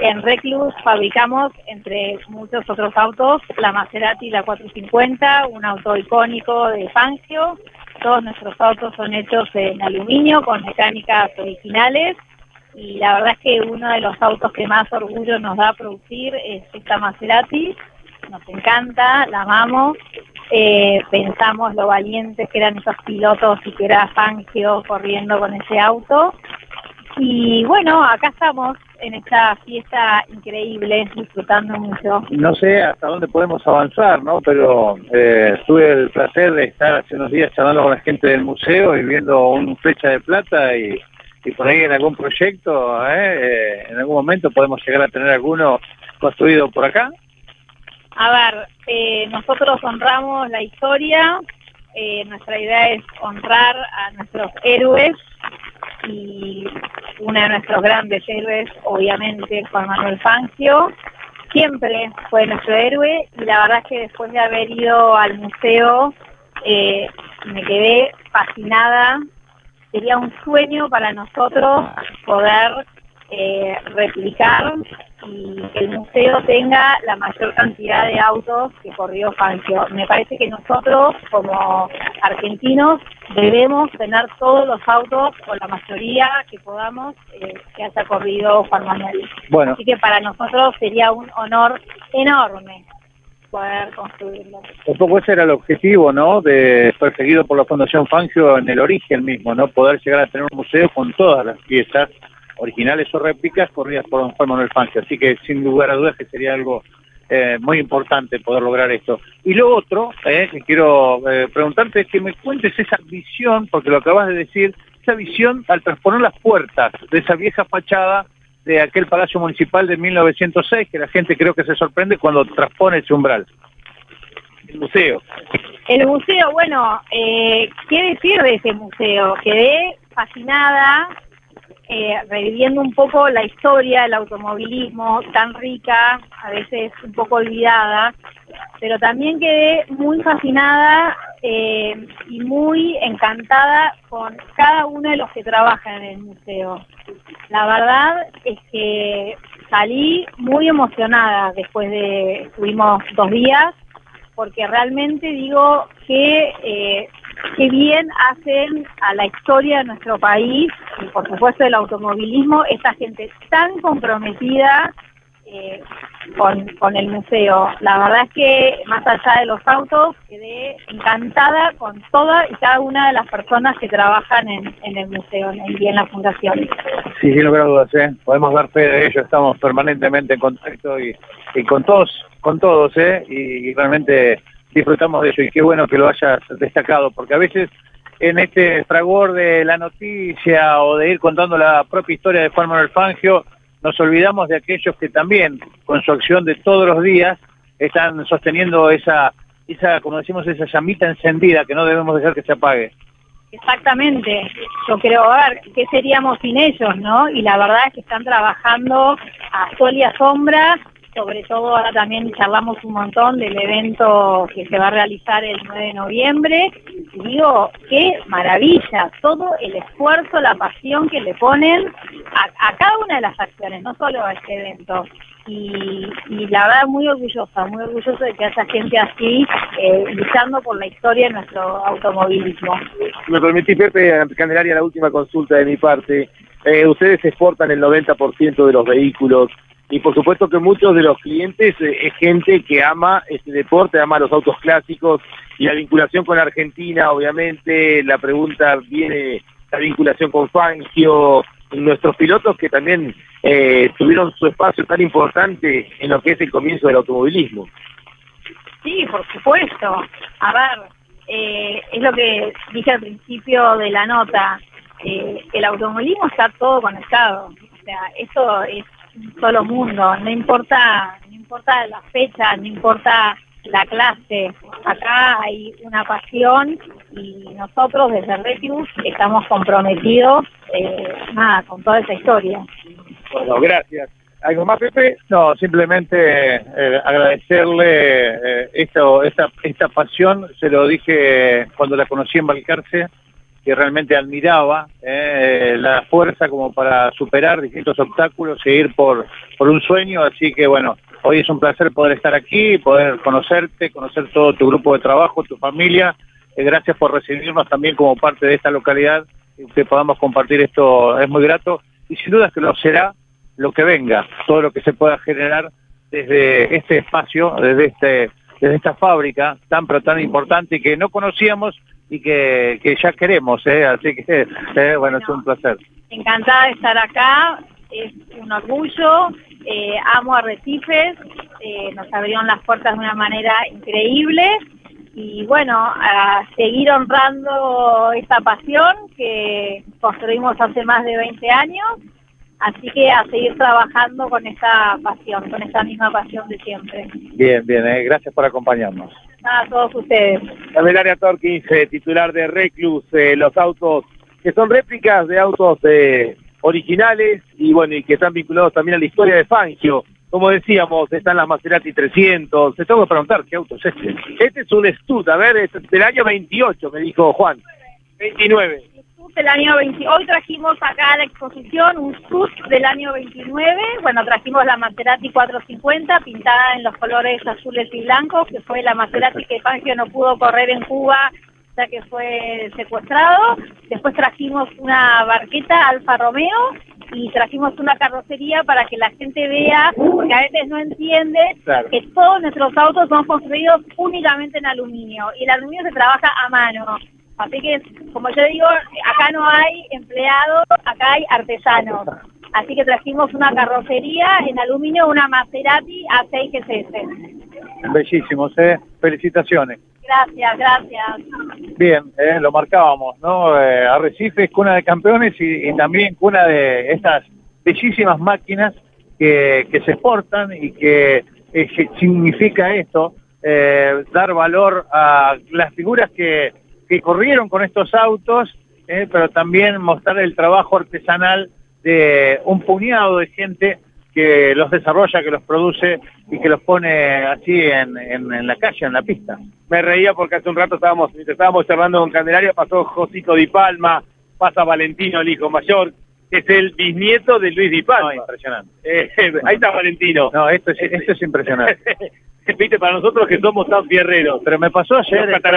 En Reclus fabricamos, entre muchos otros autos, la Maserati la 450, un auto icónico de Fangio. Todos nuestros autos son hechos en aluminio con mecánicas originales y la verdad es que uno de los autos que más orgullo nos da producir es esta Maserati. Nos encanta, la amamos eh, pensamos lo valientes que eran esos pilotos y que era Fangio corriendo con ese auto. Y bueno, acá estamos en esta fiesta increíble, disfrutando mucho. No sé hasta dónde podemos avanzar, ¿no? Pero eh, tuve el placer de estar hace unos días charlando con la gente del museo y viendo un flecha de plata y, por ahí en algún proyecto, ¿eh? Eh, en algún momento podemos llegar a tener alguno construido por acá. A ver, eh, nosotros honramos la historia, eh, nuestra idea es honrar a nuestros héroes y uno de nuestros grandes héroes, obviamente, Juan Manuel Fangio, siempre fue nuestro héroe y la verdad es que después de haber ido al museo eh, me quedé fascinada. Sería un sueño para nosotros poder eh, replicar y que el museo tenga la mayor cantidad de autos que corrió Fangio. Me parece que nosotros, como argentinos, debemos tener todos los autos, o la mayoría que podamos, eh, que haya corrido Juan Manuel. Bueno. Así que para nosotros sería un honor enorme poder construirlo. Un poco ese era el objetivo, ¿no? De perseguido por la Fundación Fangio en el origen mismo, ¿no? Poder llegar a tener un museo con todas las piezas originales o réplicas corridas por Juan Manuel Fangio. Así que sin lugar a dudas que sería algo eh, muy importante poder lograr esto. Y lo otro eh, que quiero eh, preguntarte es que me cuentes esa visión, porque lo acabas de decir, esa visión al transponer las puertas de esa vieja fachada de aquel Palacio Municipal de 1906, que la gente creo que se sorprende cuando transpone ese umbral. El museo. El museo, bueno, eh, ¿qué decir de ese museo? Quedé fascinada eh, reviviendo un poco la historia del automovilismo tan rica, a veces un poco olvidada, pero también quedé muy fascinada eh, y muy encantada con cada uno de los que trabajan en el museo. La verdad es que salí muy emocionada después de, estuvimos dos días, porque realmente digo que eh, qué bien hacen a la historia de nuestro país y por supuesto del automovilismo esta gente tan comprometida eh, con, con el museo. La verdad es que más allá de los autos quedé encantada con toda y cada una de las personas que trabajan en, en el museo y en la fundación. Sí, sin lugar a dudas, ¿eh? podemos dar fe de ello, estamos permanentemente en contacto y, con todos, con todos, ¿eh? y realmente disfrutamos de eso y qué bueno que lo hayas destacado, porque a veces en este fragor de la noticia o de ir contando la propia historia de Juan Manuel Fangio, nos olvidamos de aquellos que también, con su acción de todos los días, están sosteniendo esa, esa como decimos, esa llamita encendida que no debemos dejar que se apague. Exactamente, yo creo, a ver, ¿qué seríamos sin ellos, no? Y la verdad es que están trabajando a sol y a sombra sobre todo ahora también charlamos un montón del evento que se va a realizar el 9 de noviembre. Y digo, qué maravilla, todo el esfuerzo, la pasión que le ponen a, cada una de las acciones, no solo a este evento. Y, y, la verdad muy orgullosa, muy orgullosa de que haya gente así eh, luchando por la historia de nuestro automovilismo. Me permití, Pepe, Candelaria, la última consulta de mi parte. Eh, ustedes exportan el 90% de los vehículos y por supuesto que muchos de los clientes eh, es gente que ama este deporte, ama los autos clásicos y la vinculación con Argentina, obviamente, la pregunta viene, la vinculación con Fangio, nuestros pilotos que también eh, tuvieron su espacio tan importante en lo que es el comienzo del automovilismo. Sí, por supuesto. A ver, eh, es lo que dije al principio de la nota, eh, el automovilismo está todo conectado. O sea, eso es solo mundo, no importa, no importa la fecha, no importa la clase, acá hay una pasión y nosotros desde Reclus estamos comprometidos eh, nada, con toda esa historia. Bueno, gracias. ¿Algo más, Pepe? No, simplemente eh, agradecerle eh, esta, esta pasión, se lo dije cuando la conocí en Balcarce, que realmente admiraba eh, la fuerza como para superar distintos obstáculos e ir por, por un sueño. Así que bueno, hoy es un placer poder estar aquí, poder conocerte, conocer todo tu grupo de trabajo, tu familia. Eh, gracias por recibirnos también como parte de esta localidad y que podamos compartir esto es muy grato y sin duda que lo será lo que venga, todo lo que se pueda generar desde este espacio, desde este desde esta fábrica tan pero tan importante que no conocíamos y que, que ya queremos, ¿eh? así que eh, bueno, es un placer. Encantada de estar acá, es un orgullo, eh, amo Arrecifes, eh, nos abrieron las puertas de una manera increíble y bueno, a seguir honrando esta pasión que construimos hace más de 20 años, así que a seguir trabajando con esta pasión, con esta misma pasión de siempre. Bien, bien, eh, gracias por acompañarnos. A todos ustedes. Candelaria Torkins, eh, titular de Reclus, eh, los autos que son réplicas de autos eh, originales y bueno, y que están vinculados también a la historia de Fangio. Como decíamos, están las Maserati 300. Te tengo que preguntar, ¿qué auto es este? Este es un Stud, a ver, es del año 28, me dijo Juan. 29. Del año 20. Hoy trajimos acá a la exposición un SUS del año 29. Bueno, trajimos la Maserati 450 pintada en los colores azules y blancos, que fue la Maserati que Fangio no pudo correr en Cuba ya que fue secuestrado. Después trajimos una barqueta Alfa Romeo y trajimos una carrocería para que la gente vea, porque a veces no entiende Claro. que todos nuestros autos son construidos únicamente en aluminio y el aluminio se trabaja a mano. Así que, como yo digo, acá no hay empleados, acá hay artesanos. Así que trajimos una carrocería en aluminio, una Maserati A6 GSS. Bellísimos, ¿eh? Felicitaciones. Gracias, gracias. Bien, eh, lo marcábamos, ¿no? Eh, Arrecife es cuna de campeones y, y también cuna de estas bellísimas máquinas que, que se exportan y que, eh, que significa esto, eh, dar valor a las figuras que, que corrieron con estos autos, eh, pero también mostrar el trabajo artesanal de un puñado de gente que los desarrolla, que los produce y que los pone así en, en, en la calle, en la pista. Me reía porque hace un rato estábamos, estábamos charlando con Candelaria, pasó Josito Di Palma, pasa Valentino, el hijo mayor, que es el bisnieto de Luis Di Palma. impresionante. Eh, ahí está Valentino. No, esto es, esto es impresionante. Viste, para nosotros que somos tan fierreros. Pero me pasó ayer, entrar-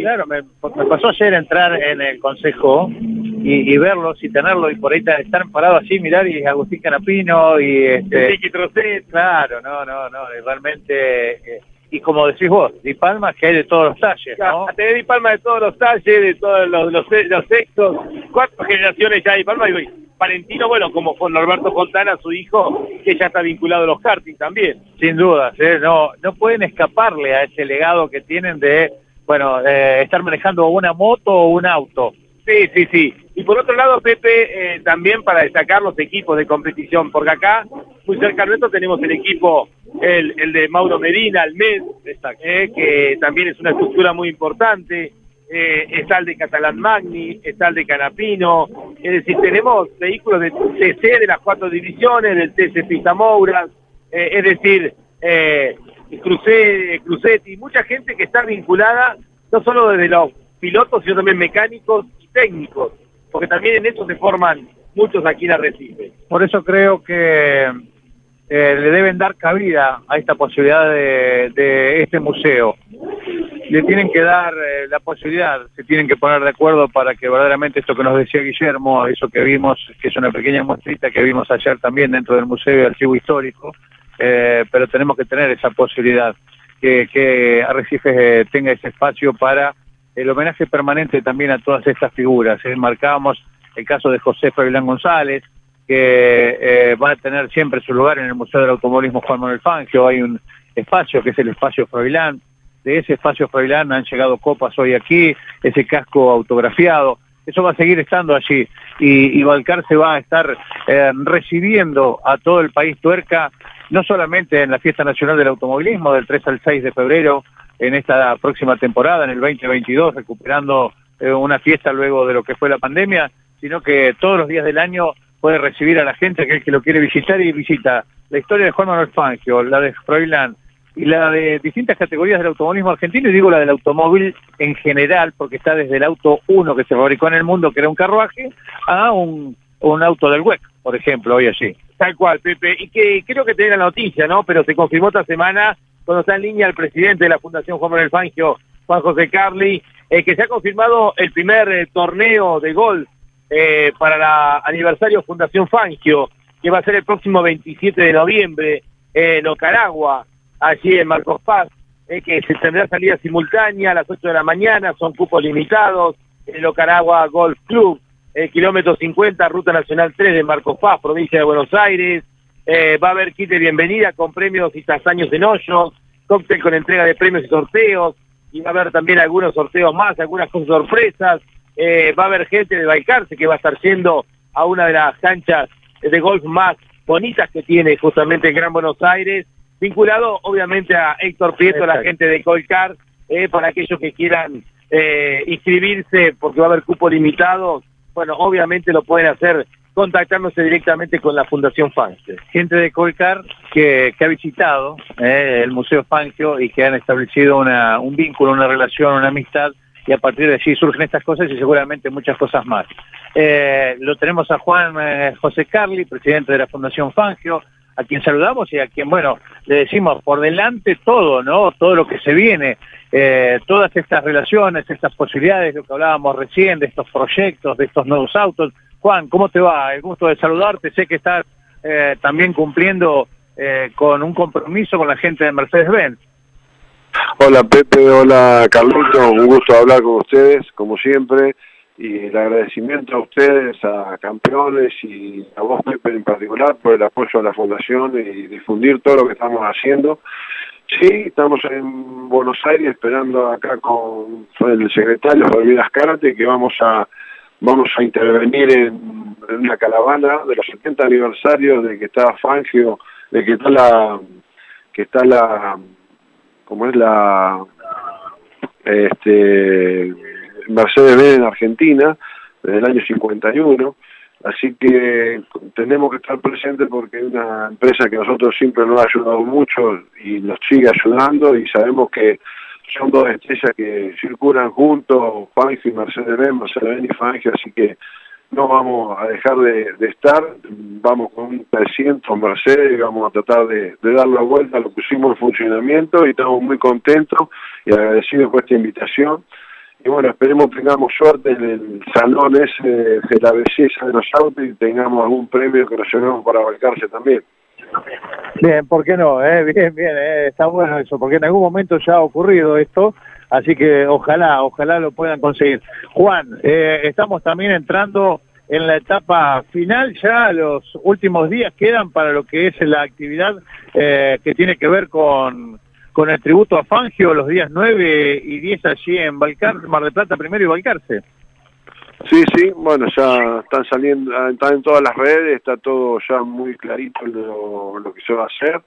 claro, me, me pasó ayer entrar en el consejo y, y verlos y tenerlo y por ahí ta- estar parado así, mirar y Agustín Canapino y este, Trocet. claro, no, no, no, realmente eh, y como decís vos, Di Palma que hay de todos los talles, ¿no? Ya, Te Di Palma de todos los talles, de todos los, los, los sexos, cuatro generaciones ya de Di Palma y Valentino, bueno, como con Norberto Fontana, su hijo, que ya está vinculado a los karting también. Sin dudas, ¿eh? no, no pueden escaparle a ese legado que tienen de, bueno, eh, estar manejando una moto o un auto. Sí, sí, sí. Y por otro lado, Pepe, eh, también para destacar los equipos de competición, porque acá, muy cerca nuestro, tenemos el equipo, el, el de Mauro Medina, el MED, eh, que también es una estructura muy importante. Eh, está el de Catalán Magni, está el de Canapino. Es decir, tenemos vehículos de TC de las cuatro divisiones, del TC Pista Moura, eh, es decir, eh, Cruce- Crucetti, mucha gente que está vinculada no solo desde los pilotos, sino también mecánicos y técnicos, porque también en eso se forman muchos aquí en Arrecife. Por eso creo que eh, le deben dar cabida a esta posibilidad de, este museo. Le tienen que dar eh, la posibilidad, se tienen que poner de acuerdo para que verdaderamente esto que nos decía Guillermo, eso que vimos, que es una pequeña muestrita que vimos ayer también dentro del Museo de Archivo Histórico, eh, pero tenemos que tener esa posibilidad, que, que Arrecife eh, tenga ese espacio para el homenaje permanente también a todas estas figuras. Eh, Marcábamos el caso de José Fabilán González, que eh, va a tener siempre su lugar en el Museo del Automovilismo Juan Manuel Fangio. Hay un espacio que es el espacio Froilán. De ese espacio Froilán han llegado copas hoy aquí, ese casco autografiado. Eso va a seguir estando allí. Y, y Balcar se va a estar eh, recibiendo a todo el país tuerca, no solamente en la Fiesta Nacional del Automovilismo del 3 al 6 de febrero, en esta próxima temporada, en el 2022, recuperando eh, una fiesta luego de lo que fue la pandemia, sino que todos los días del año puede recibir a la gente, aquel que lo quiere visitar y visita la historia de Juan Manuel Fangio, la de Froilán, y la de distintas categorías del automovilismo argentino, y digo la del automóvil en general, porque está desde el auto 1 que se fabricó en el mundo, que era un carruaje, a un, un auto del WEC, por ejemplo, hoy allí. Tal cual, Pepe. Y que creo que tenía la noticia, ¿no? Pero se confirmó esta semana cuando está en línea el presidente de la Fundación Juan Manuel Fangio, Juan José Carli, eh, que se ha confirmado el primer eh, torneo de golf eh, para el aniversario Fundación Fangio, que va a ser el próximo 27 de noviembre en Ocaragua, allí en Marcos Paz, eh, que se tendrá salida simultánea a las 8 de la mañana, son cupos limitados, el Ocaragua Golf Club, kilómetro 50, Ruta Nacional 3 de Marcos Paz, provincia de Buenos Aires, eh, va a haber kit de bienvenida con premios y tasaños en hoyos, cóctel con entrega de premios y sorteos, y va a haber también algunos sorteos más, algunas cosas sorpresas, eh, va a haber gente de Baicarse que va a estar yendo a una de las canchas de golf más bonitas que tiene justamente el Gran Buenos Aires, vinculado obviamente a Héctor Prieto, la gente de Colcar, eh, para aquellos que quieran eh, inscribirse porque va a haber cupo limitado, bueno, obviamente lo pueden hacer contactándose directamente con la Fundación Fangio. Gente de Colcar que, que ha visitado eh, el Museo Fangio y que han establecido una, un vínculo, una relación, una amistad, y a partir de allí surgen estas cosas y seguramente muchas cosas más. Eh, lo tenemos a Juan eh, José Carli, presidente de la Fundación Fangio, a quien saludamos y a quien, bueno, le decimos por delante todo, ¿no? Todo lo que se viene, eh, todas estas relaciones, estas posibilidades, lo que hablábamos recién, de estos proyectos, de estos nuevos autos. Juan, ¿cómo te va? El gusto de saludarte. Sé que estás eh, también cumpliendo eh, con un compromiso con la gente de Mercedes-Benz. Hola Pepe, hola Carlito, un gusto hablar con ustedes, como siempre, y el agradecimiento a ustedes, a campeones y a vos Pepe en particular por el apoyo a la fundación y difundir todo lo que estamos haciendo. Sí, estamos en Buenos Aires esperando acá con el secretario Javier Ascárate que vamos a vamos a intervenir en, una caravana de los 70 aniversarios de que está Fangio, de que está la que está la como es la este Mercedes-Benz en Argentina desde el año 51 así que tenemos que estar presentes porque es una empresa que nosotros siempre nos ha ayudado mucho y nos sigue ayudando y sabemos que son dos estrellas que circulan juntos, Fangio y Mercedes-Benz, Mercedes-Benz y Fangio, así que no vamos a dejar de, estar, vamos con un 300 Mercedes vamos a tratar de, dar la vuelta lo que hicimos en funcionamiento y estamos muy contentos y agradecidos por esta invitación. Y bueno, esperemos tengamos suerte en el salón ese de la belleza de los autos y tengamos algún premio que nos llevemos para abarcarse también. Bien, ¿por qué no? Eh? Bien, bien, eh, está bueno eso, porque en algún momento ya ha ocurrido esto, así que ojalá, ojalá lo puedan conseguir. Juan, eh, estamos también entrando en la etapa final, ya los últimos días quedan para lo que es la actividad eh, que tiene que ver con, con el tributo a Fangio los días 9 y 10 allí en Balcarce, Mar del Plata primero y Balcarce. Sí, sí, bueno, ya están saliendo, están en todas las redes, está todo ya muy clarito lo, lo que se va a hacer.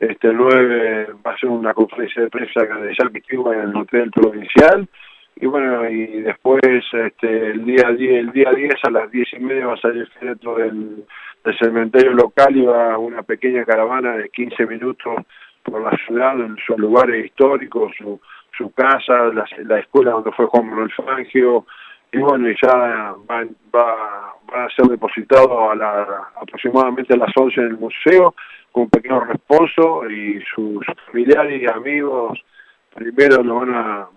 Este el 9 va a ser una conferencia de prensa de Salpitigua en el Hotel Provincial. Y bueno, y después este, el día 10, el día 10 a las 10 y media va a salir el féretro del, del cementerio local y va una pequeña caravana de 15 minutos por la ciudad, en sus lugares históricos, su, su casa, la, la escuela donde fue Juan Manuel Fangio, y bueno, ya va, a ser depositado a la, aproximadamente a las 11 en el museo, con un pequeño responso, y sus familiares y amigos primero nos van a,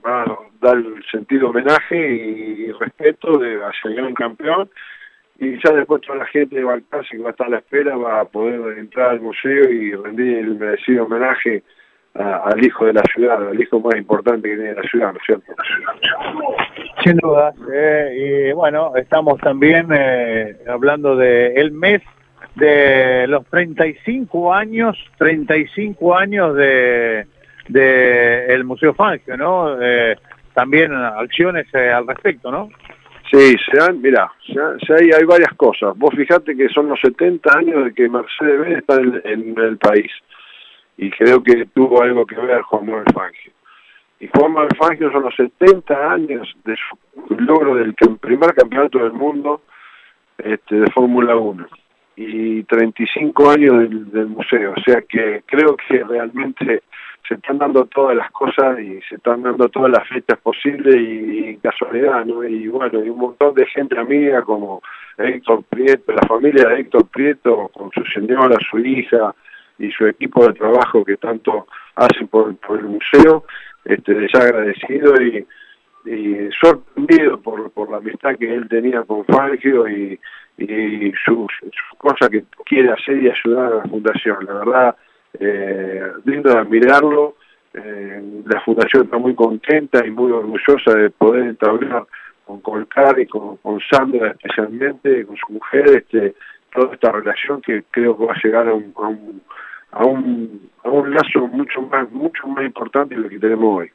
dar el sentido homenaje y, y respeto de, hacia el gran campeón, y ya después toda la gente de Balcarce que va a estar a la espera va a poder entrar al museo y rendir el merecido homenaje a, al hijo de la ciudad, al hijo más importante que tiene la ciudad, ¿no es cierto? Sin duda. Eh, y bueno, estamos también eh, hablando de el mes de los 35 años, 35 años de, de el Museo Fangio, ¿no? Eh, también acciones eh, al respecto, ¿no? Sí, se han, mira, se han, se hay, hay varias cosas. Vos fijate que son los 70 años de que Mercedes-Benz está en, en, el país. Y creo que tuvo algo que ver Juan Manuel Fangio. Y Juan Manuel Fangio son los 70 años de su logro del primer campeonato del mundo este, de Fórmula 1 y 35 años del, museo. O sea que creo que realmente se están dando todas las cosas y se están dando todas las fechas posibles y, casualidad, ¿no? Y bueno, y un montón de gente amiga como Héctor Prieto, la familia de Héctor Prieto, con su señora, su hija y su equipo de trabajo que tanto hacen por, el museo, este, les y, sorprendido por, la amistad que él tenía con Fangio y, y su, su cosa que quiere hacer y ayudar a la fundación. La verdad, eh, lindo de admirarlo. Eh, la fundación está muy contenta y muy orgullosa de poder entablar con Colcar y con, Sandra especialmente, con su mujer, este, toda esta relación que creo que va a llegar a un, a un, a un lazo mucho más, mucho más importante de lo que tenemos hoy.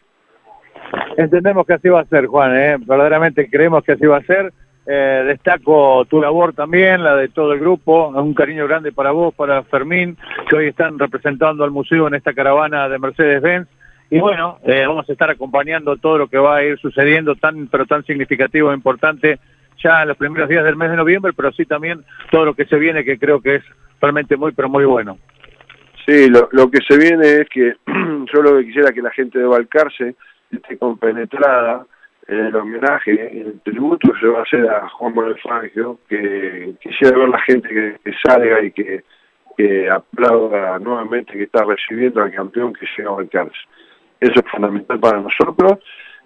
Entendemos que así va a ser, Juan, ¿eh? verdaderamente creemos que así va a ser. Eh, destaco tu labor también, la de todo el grupo. Un cariño grande para vos, para Fermín, que hoy están representando al museo en esta caravana de Mercedes-Benz. Y bueno, eh, vamos a estar acompañando todo lo que va a ir sucediendo, tan pero tan significativo e importante ya en los primeros días del mes de noviembre, pero sí también todo lo que se viene, que creo que es realmente muy, pero muy bueno. Sí, lo, que se viene es que yo lo que quisiera que la gente de Balcarce esté compenetrada en el homenaje, en el tributo que se va a hacer a Juan Manuel Fangio, que quisiera ver la gente que, salga y que, aplauda nuevamente que está recibiendo al campeón que llega a Balcarce. Eso es fundamental para nosotros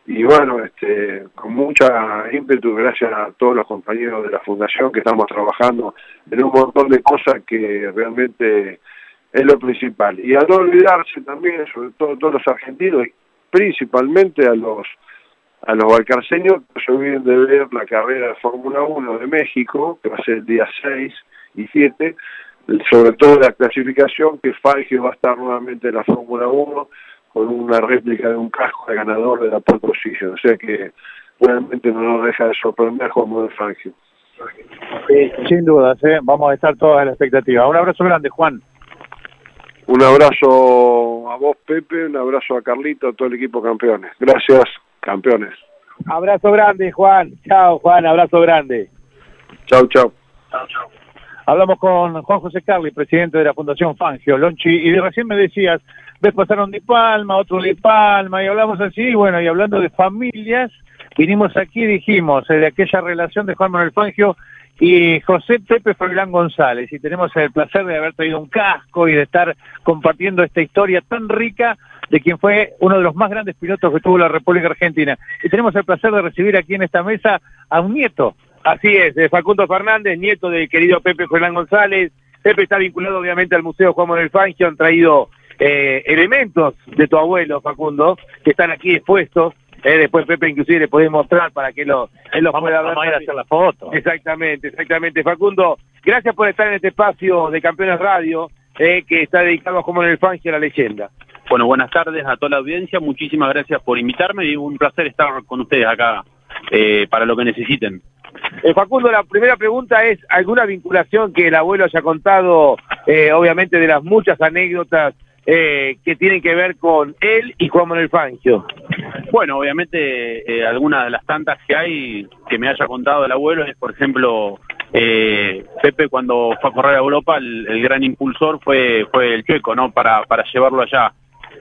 y bueno, este, con mucha ímpetu, gracias a todos los compañeros de la Fundación que estamos trabajando en un montón de cosas que realmente es lo principal. Y a no olvidarse también, sobre todo todos los argentinos, principalmente a los a los balcarceños se olviden de ver la carrera de Fórmula 1 de México, que va a ser el día 6 y 7, sobre todo la clasificación, que Fangio va a estar nuevamente en la Fórmula 1 con una réplica de un casco de ganador de la pole. O sea que realmente no nos deja de sorprender como de Fangio. sin dudas, ¿eh? vamos a estar todos en la expectativa. Un abrazo grande, Juan. Un abrazo a vos, Pepe, un abrazo a Carlito, a todo el equipo campeones. Gracias campeones. Abrazo grande, Juan. Chao, Juan, abrazo grande. Chao, chao. Hablamos con Juan José Carli, presidente de la Fundación Fangio, Lonchi, y recién me decías, ves pasaron de Palma, otro de Palma, y hablamos así, bueno, y hablando de familias, vinimos aquí y dijimos, eh, de aquella relación de Juan Manuel Fangio y José Pepe Froilán González, y tenemos el placer de haber traído un casco y de estar compartiendo esta historia tan rica de quien fue uno de los más grandes pilotos que tuvo la República Argentina. Y tenemos el placer de recibir aquí en esta mesa a un nieto. Así es, Facundo Fernández, nieto del querido Pepe Froilán González. Pepe está vinculado obviamente al Museo Juan Manuel Fangio, han traído eh, elementos de tu abuelo Facundo, que están aquí expuestos eh, después Pepe inclusive le podés mostrar para que lo, él lo pueda ver. Vamos a ir a hacer la foto. Exactamente, exactamente. Facundo, gracias por estar en este espacio de Campeones Radio, eh, que está dedicado como en el Fangio a la leyenda. Bueno, buenas tardes a toda la audiencia, muchísimas gracias por invitarme y un placer estar con ustedes acá eh, para lo que necesiten. Facundo, la primera pregunta es, ¿alguna vinculación que el abuelo haya contado, obviamente de las muchas anécdotas que tienen que ver con él y Juan Manuel Fangio? Bueno, obviamente eh, algunas de las tantas que hay que me haya contado el abuelo es, por ejemplo, eh, Pepe cuando fue a correr a Europa, el, gran impulsor fue fue el Chueco, ¿no? Para, para llevarlo allá.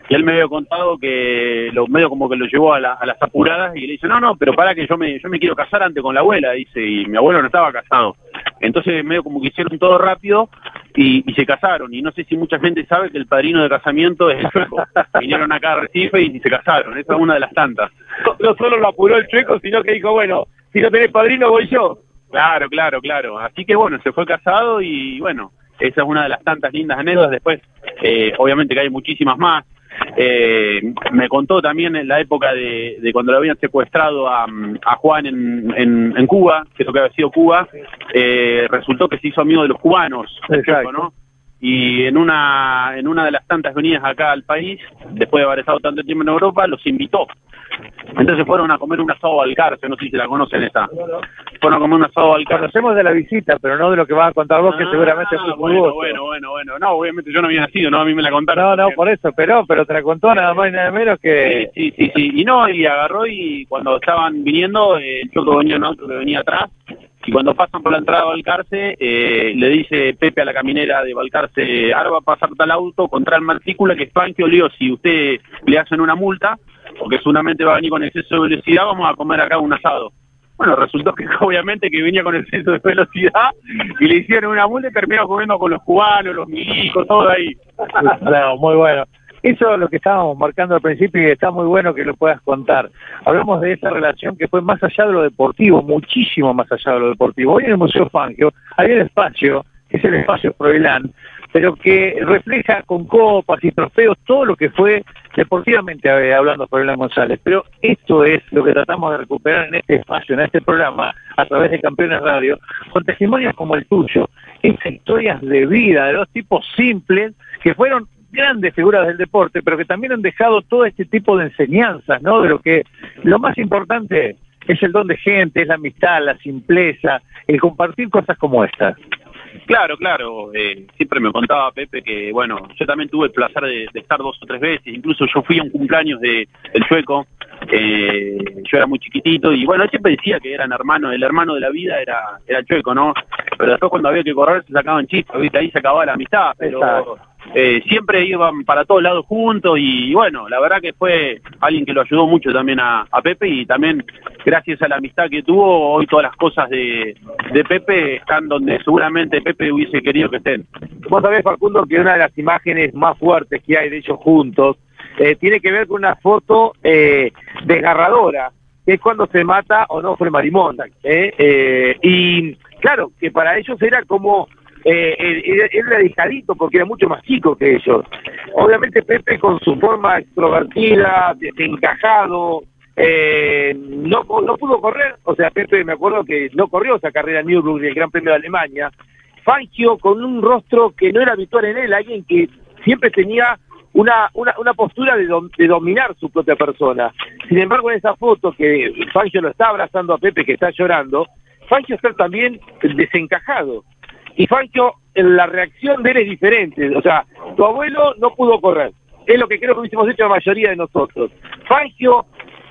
Y él me había contado que lo medio como que lo llevó a, a las apuradas y le dice, no, no, pero para que yo me, yo me quiero casar antes con la abuela, dice, y mi abuelo no estaba casado. Entonces medio como que hicieron todo rápido y, se casaron. Y no sé si mucha gente sabe que el padrino de casamiento es el chueco. Vinieron acá a Recife y, se casaron. Esa es una de las tantas. No, solo lo apuró el chueco, sino que dijo, bueno, si no tenés padrino voy yo. Claro, claro, claro. Así que bueno, se fue casado y bueno, esa es una de las tantas lindas anécdotas. Después, eh, obviamente que hay muchísimas más. Eh, me contó también en la época de, cuando lo habían secuestrado a, Juan en, en, Cuba, que es lo que había sido Cuba, eh, resultó que se hizo amigo de los cubanos, ¿no? Y en una, en una de las tantas venidas acá al país, después de haber estado tanto tiempo en Europa, los invitó entonces fueron a comer un asado al cárcel, no sé si se la conocen esa. Fueron a comer un asado al cárcel. Conocemos de la visita, pero no de lo que vas a contar vos, que ah, seguramente fue muy bueno, bueno, bueno, bueno. No, obviamente yo no había nacido, ¿no? A mí me la contaron. No, no, por eso, pero pero te la contó nada más y nada menos que... Sí, sí, sí, Y no, y agarró y cuando estaban viniendo, el choco venía, ¿no? que venía atrás, y cuando pasan por la entrada de Balcarce, eh, le dice Pepe a la caminera de Balcarce, ahora va a pasar tal auto contra el matrícula que es Leo, si usted le hacen una multa, porque seguramente va a venir con exceso de velocidad, vamos a comer acá un asado. Bueno, resultó que obviamente que venía con exceso de velocidad y le hicieron una multa y terminó comiendo con los cubanos, los milicos, todo ahí. No, muy bueno. Eso es lo que estábamos marcando al principio y está muy bueno que lo puedas contar. Hablamos de esa relación que fue más allá de lo deportivo, muchísimo más allá de lo deportivo. Hoy en el Museo Fangio hay un espacio, que es el espacio Froilán, pero que refleja con copas y trofeos todo lo que fue deportivamente eh, hablando Froilán González. Pero esto es lo que tratamos de recuperar en este espacio, en este programa, a través de Campeones Radio, con testimonios como el tuyo, estas historias de vida de dos tipos simples que fueron grandes figuras del deporte, pero que también han dejado todo este tipo de enseñanzas, ¿no? De lo que lo más importante es el don de gente, es la amistad, la simpleza, el compartir cosas como estas. Claro, claro. eh, siempre me contaba Pepe que, bueno, yo también tuve el placer de, de estar dos o tres veces. Incluso yo fui a un cumpleaños de del sueco. eh, yo era muy chiquitito y, bueno, él siempre decía que eran hermanos. El hermano de la vida era era el Chueco, ¿no? Pero después cuando había que correr se sacaban chispas, ¿viste? Ahí se acababa la amistad. Pero Exacto. Eh, siempre iban para todos lados juntos y, bueno, la verdad que fue alguien que lo ayudó mucho también a, Pepe y también gracias a la amistad que tuvo, hoy todas las cosas de, de Pepe están donde seguramente Pepe hubiese querido que estén. Vos sabés, Facundo, que una de las imágenes más fuertes que hay de ellos juntos eh, tiene que ver con una foto eh, desgarradora, que es cuando se mata Onofre Marimón. ¿eh? Eh, y claro, que para ellos era como... Eh, él era dejadito porque era mucho más chico que ellos. Obviamente Pepe con su forma extrovertida, desencajado, eh, no, no pudo correr. O sea, Pepe me acuerdo que no corrió esa carrera en Nürburgring, el Gran Premio de Alemania. Fangio con un rostro que no era habitual en él, alguien que siempre tenía una, una, una postura de, de dominar su propia persona. Sin embargo, en esa foto que Fangio lo está abrazando a Pepe, que está llorando, Fangio está también desencajado. Y Fangio, la reacción de él es diferente. O sea, tu abuelo no pudo correr. Es lo que creo que hubiésemos hecho la mayoría de nosotros. Fangio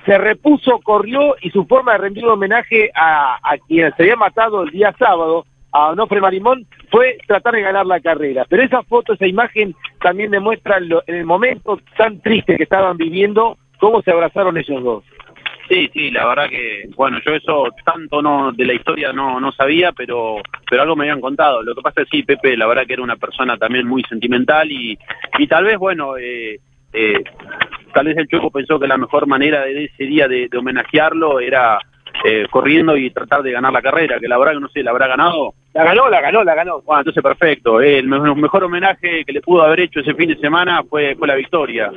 se repuso, corrió y su forma de rendir homenaje a, a quien se había matado el día sábado, a Onofre Marimón, fue tratar de ganar la carrera. Pero esa foto, esa imagen también demuestra lo- en el momento tan triste que estaban viviendo, cómo se abrazaron ellos dos. Sí, sí, la verdad que, bueno, yo eso tanto no de la historia no, no sabía, pero pero algo me habían contado. Lo que pasa es que sí, Pepe, la verdad que era una persona también muy sentimental y, y tal vez, bueno, eh, eh, tal vez el Choco pensó que la mejor manera de ese día de, de homenajearlo era eh, corriendo y tratar de ganar la carrera, que la verdad que no sé, ¿la habrá ganado? La ganó, la ganó, la ganó. Bueno, entonces perfecto. Eh, El me- mejor homenaje que le pudo haber hecho ese fin de semana fue, fue la victoria.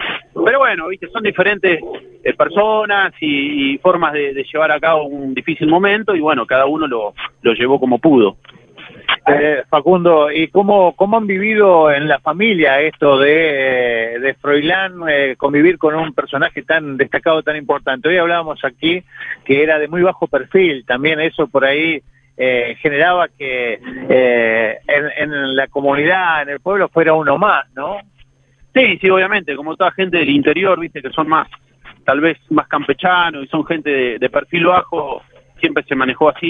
Pero bueno, viste, son diferentes eh, personas y, y formas de, de llevar a cabo un difícil momento y bueno, cada uno lo, lo llevó como pudo. Eh, Facundo, ¿y cómo, cómo han vivido en la familia esto de, eh, de Froilán eh, convivir con un personaje tan destacado, tan importante? Hoy hablábamos aquí que era de muy bajo perfil, también eso por ahí eh, generaba que eh, en, en la comunidad, en el pueblo, fuera uno más, ¿no? Sí, sí, obviamente, como toda gente del interior, viste, que son más, tal vez más campechanos y son gente de, de perfil bajo, siempre se manejó así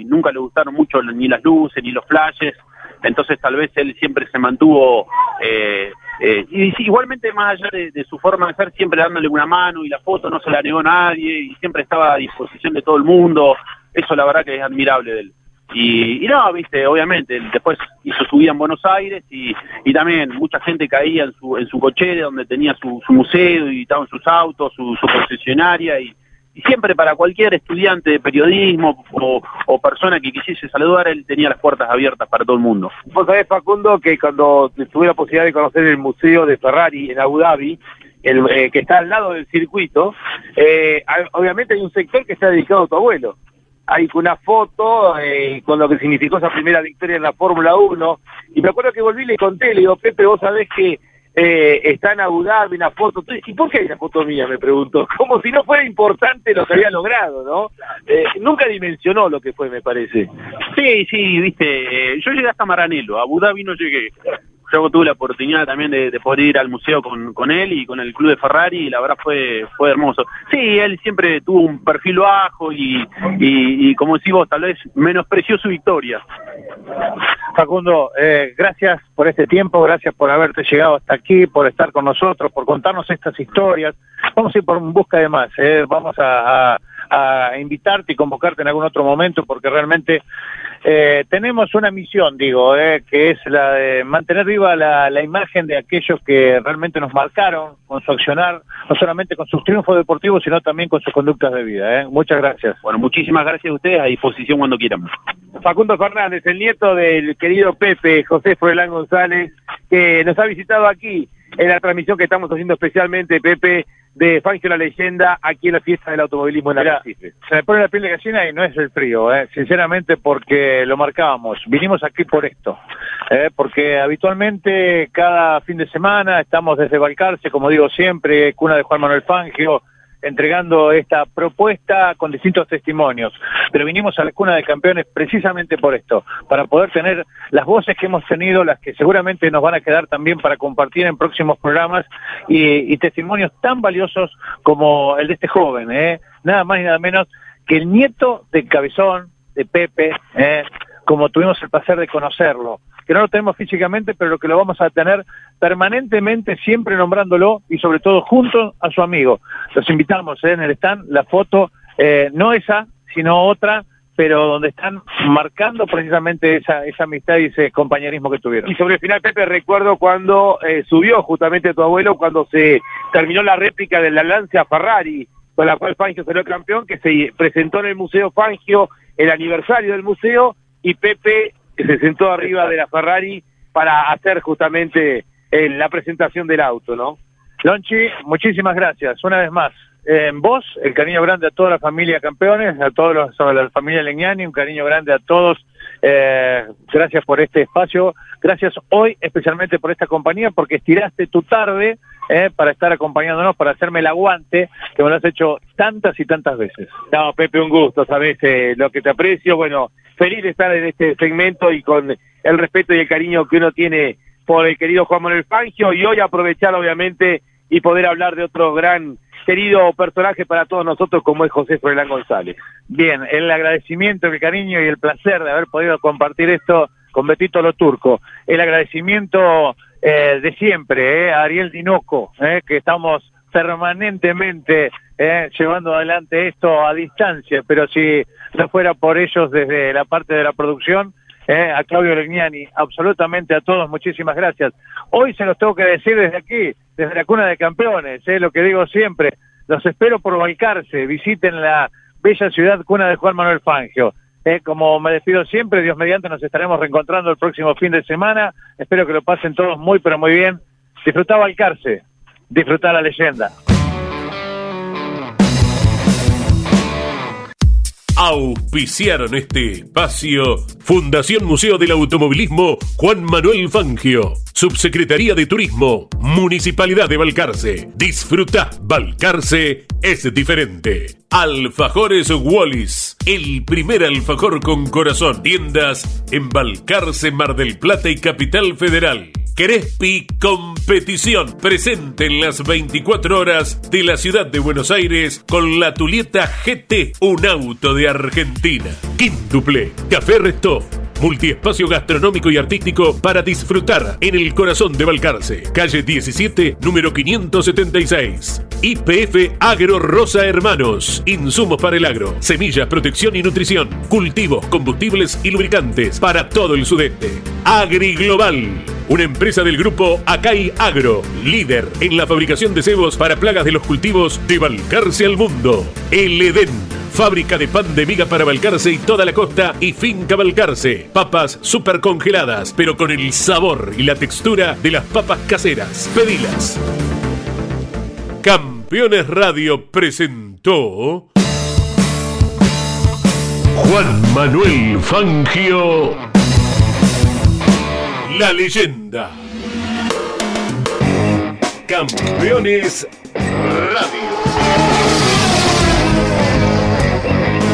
y nunca le gustaron mucho ni las luces ni los flashes, entonces tal vez él siempre se mantuvo, eh, eh, y igualmente más allá de, su forma de ser, siempre dándole una mano y la foto no se la negó nadie y siempre estaba a disposición de todo el mundo, eso la verdad que es admirable de él. Y, y no, viste, obviamente, después hizo su vida en Buenos Aires y, y también mucha gente caía en su, en su cochera donde tenía su, su museo y estaban sus autos, su, su concesionaria y siempre para cualquier estudiante de periodismo o, persona que quisiese saludar, él tenía las puertas abiertas para todo el mundo. Vos sabés, Facundo, que cuando tuve la posibilidad de conocer el museo de Ferrari en Abu Dhabi, el, eh, que está al lado del circuito, eh, obviamente hay un sector que está dedicado a tu abuelo. Hay una foto eh, con lo que significó esa primera victoria en la Fórmula 1. Y me acuerdo que volví y le conté, le digo, Pepe, vos sabés que eh, está en Abu Dhabi una foto. ¿Y por qué hay una foto mía? Me preguntó. Como si no fuera importante lo que había logrado, ¿no? Eh, nunca dimensionó lo que fue, me parece. Sí, sí, viste, yo llegué hasta Maranello, a Abu Dhabi no llegué. Yo tuve la oportunidad también de, de poder ir al museo con, él y con el club de Ferrari y la verdad fue fue hermoso. Sí, él siempre tuvo un perfil bajo y, como decís vos, tal vez menospreció su victoria. Facundo, eh, gracias por este tiempo, gracias por haberte llegado hasta aquí, por estar con nosotros, por contarnos estas historias. Vamos a ir por busca de más, eh, vamos a, a- a invitarte y convocarte en algún otro momento porque realmente eh, tenemos una misión, digo, eh, que es la de mantener viva la, la imagen de aquellos que realmente nos marcaron con su accionar, no solamente con sus triunfos deportivos, sino también con sus conductas de vida. eh. Muchas gracias. Bueno, muchísimas gracias a ustedes, a disposición cuando quieran. Facundo Fernández, el nieto del querido Pepe, José Froilán González, que nos ha visitado aquí en la transmisión que estamos haciendo especialmente, Pepe, de Fangio la Leyenda, aquí en la fiesta del automovilismo en Mirá, Arrecife. Se me pone la piel de gallina y no es el frío, eh, sinceramente porque lo marcábamos. Vinimos aquí por esto, eh, porque habitualmente cada fin de semana estamos desde Balcarce, como digo siempre, cuna de Juan Manuel Fangio, entregando esta propuesta con distintos testimonios. Pero vinimos a la cuna de campeones precisamente por esto, para poder tener las voces que hemos tenido, las que seguramente nos van a quedar también para compartir en próximos programas y, y testimonios tan valiosos como el de este joven, ¿eh? nada más y nada menos que el nieto de Cabezón, de Pepe, ¿eh? como tuvimos el placer de conocerlo, que no lo tenemos físicamente, pero que lo vamos a tener permanentemente, siempre nombrándolo y sobre todo junto a su amigo. Los invitamos ¿eh? en el stand, la foto, eh, no esa, sino otra, pero donde están marcando precisamente esa, esa amistad y ese compañerismo que tuvieron. Y sobre el final, Pepe, recuerdo cuando eh, subió justamente tu abuelo, cuando se terminó la réplica de la Lancia Ferrari, con la cual Fangio salió campeón, que se presentó en el Museo Fangio, el aniversario del museo, y Pepe se sentó arriba de la Ferrari para hacer justamente eh, la presentación del auto, ¿no? Lonchi, muchísimas gracias. Una vez más, eh, vos, el cariño grande a toda la familia campeones, a todos los, a la familia Leñani, un cariño grande a todos. Eh, gracias por este espacio. Gracias hoy especialmente por esta compañía, porque estiraste tu tarde eh, para estar acompañándonos, para hacerme el aguante, que me lo has hecho tantas y tantas veces. No, Pepe, un gusto, sabes eh, lo que te aprecio. Bueno, feliz de estar en este segmento y con el respeto y el cariño que uno tiene por el querido Juan Manuel Fangio y hoy aprovechar obviamente y poder hablar de otro gran querido personaje para todos nosotros como es José Froilán González. Bien, el agradecimiento, el cariño y el placer de haber podido compartir esto con Betito Lo Turco. El agradecimiento eh, de siempre, eh, Ariel Dinoco, eh, que estamos permanentemente eh, llevando adelante esto a distancia, pero si no fuera por ellos desde la parte de la producción, eh, a Claudio Legnani, absolutamente a todos, muchísimas gracias. Hoy se los tengo que decir desde aquí, desde la cuna de campeones, eh, lo que digo siempre, los espero por Balcarce, visiten la bella ciudad cuna de Juan Manuel Fangio. Eh, como me despido siempre, Dios mediante, nos estaremos reencontrando el próximo fin de semana. Espero que lo pasen todos muy, pero muy bien. Disfrutá Balcarce, disfrutá la leyenda. Auspiciaron este espacio Fundación Museo del Automovilismo Juan Manuel Fangio, Subsecretaría de Turismo, Municipalidad de Balcarce. Disfruta, Balcarce es diferente. Alfajores Wallis, el primer alfajor con corazón. Tiendas en Balcarce, Mar del Plata y Capital Federal. Crespi Competición, presente en las 24 horas de la ciudad de Buenos Aires con la Tulieta GT, un auto de Argentina. Quíntuple, Café Resto, multiespacio gastronómico y artístico para disfrutar en el corazón de Balcarce, calle 17, número 576. IPF Agro Rosa Hermanos, insumos para el agro, semillas, protección y nutrición, cultivos, combustibles y lubricantes para todo el sudeste. Agri Global, una empresa del grupo Acai Agro, líder en la fabricación de cebos para plagas de los cultivos de Balcarce al mundo. El Edén, fábrica de pan de miga para Balcarce y toda la costa y finca Balcarce. Papas super congeladas, pero con el sabor y la textura de las papas caseras. Pedilas. Campeones Radio presentó Juan Manuel Fangio, la leyenda. Campeones Radio.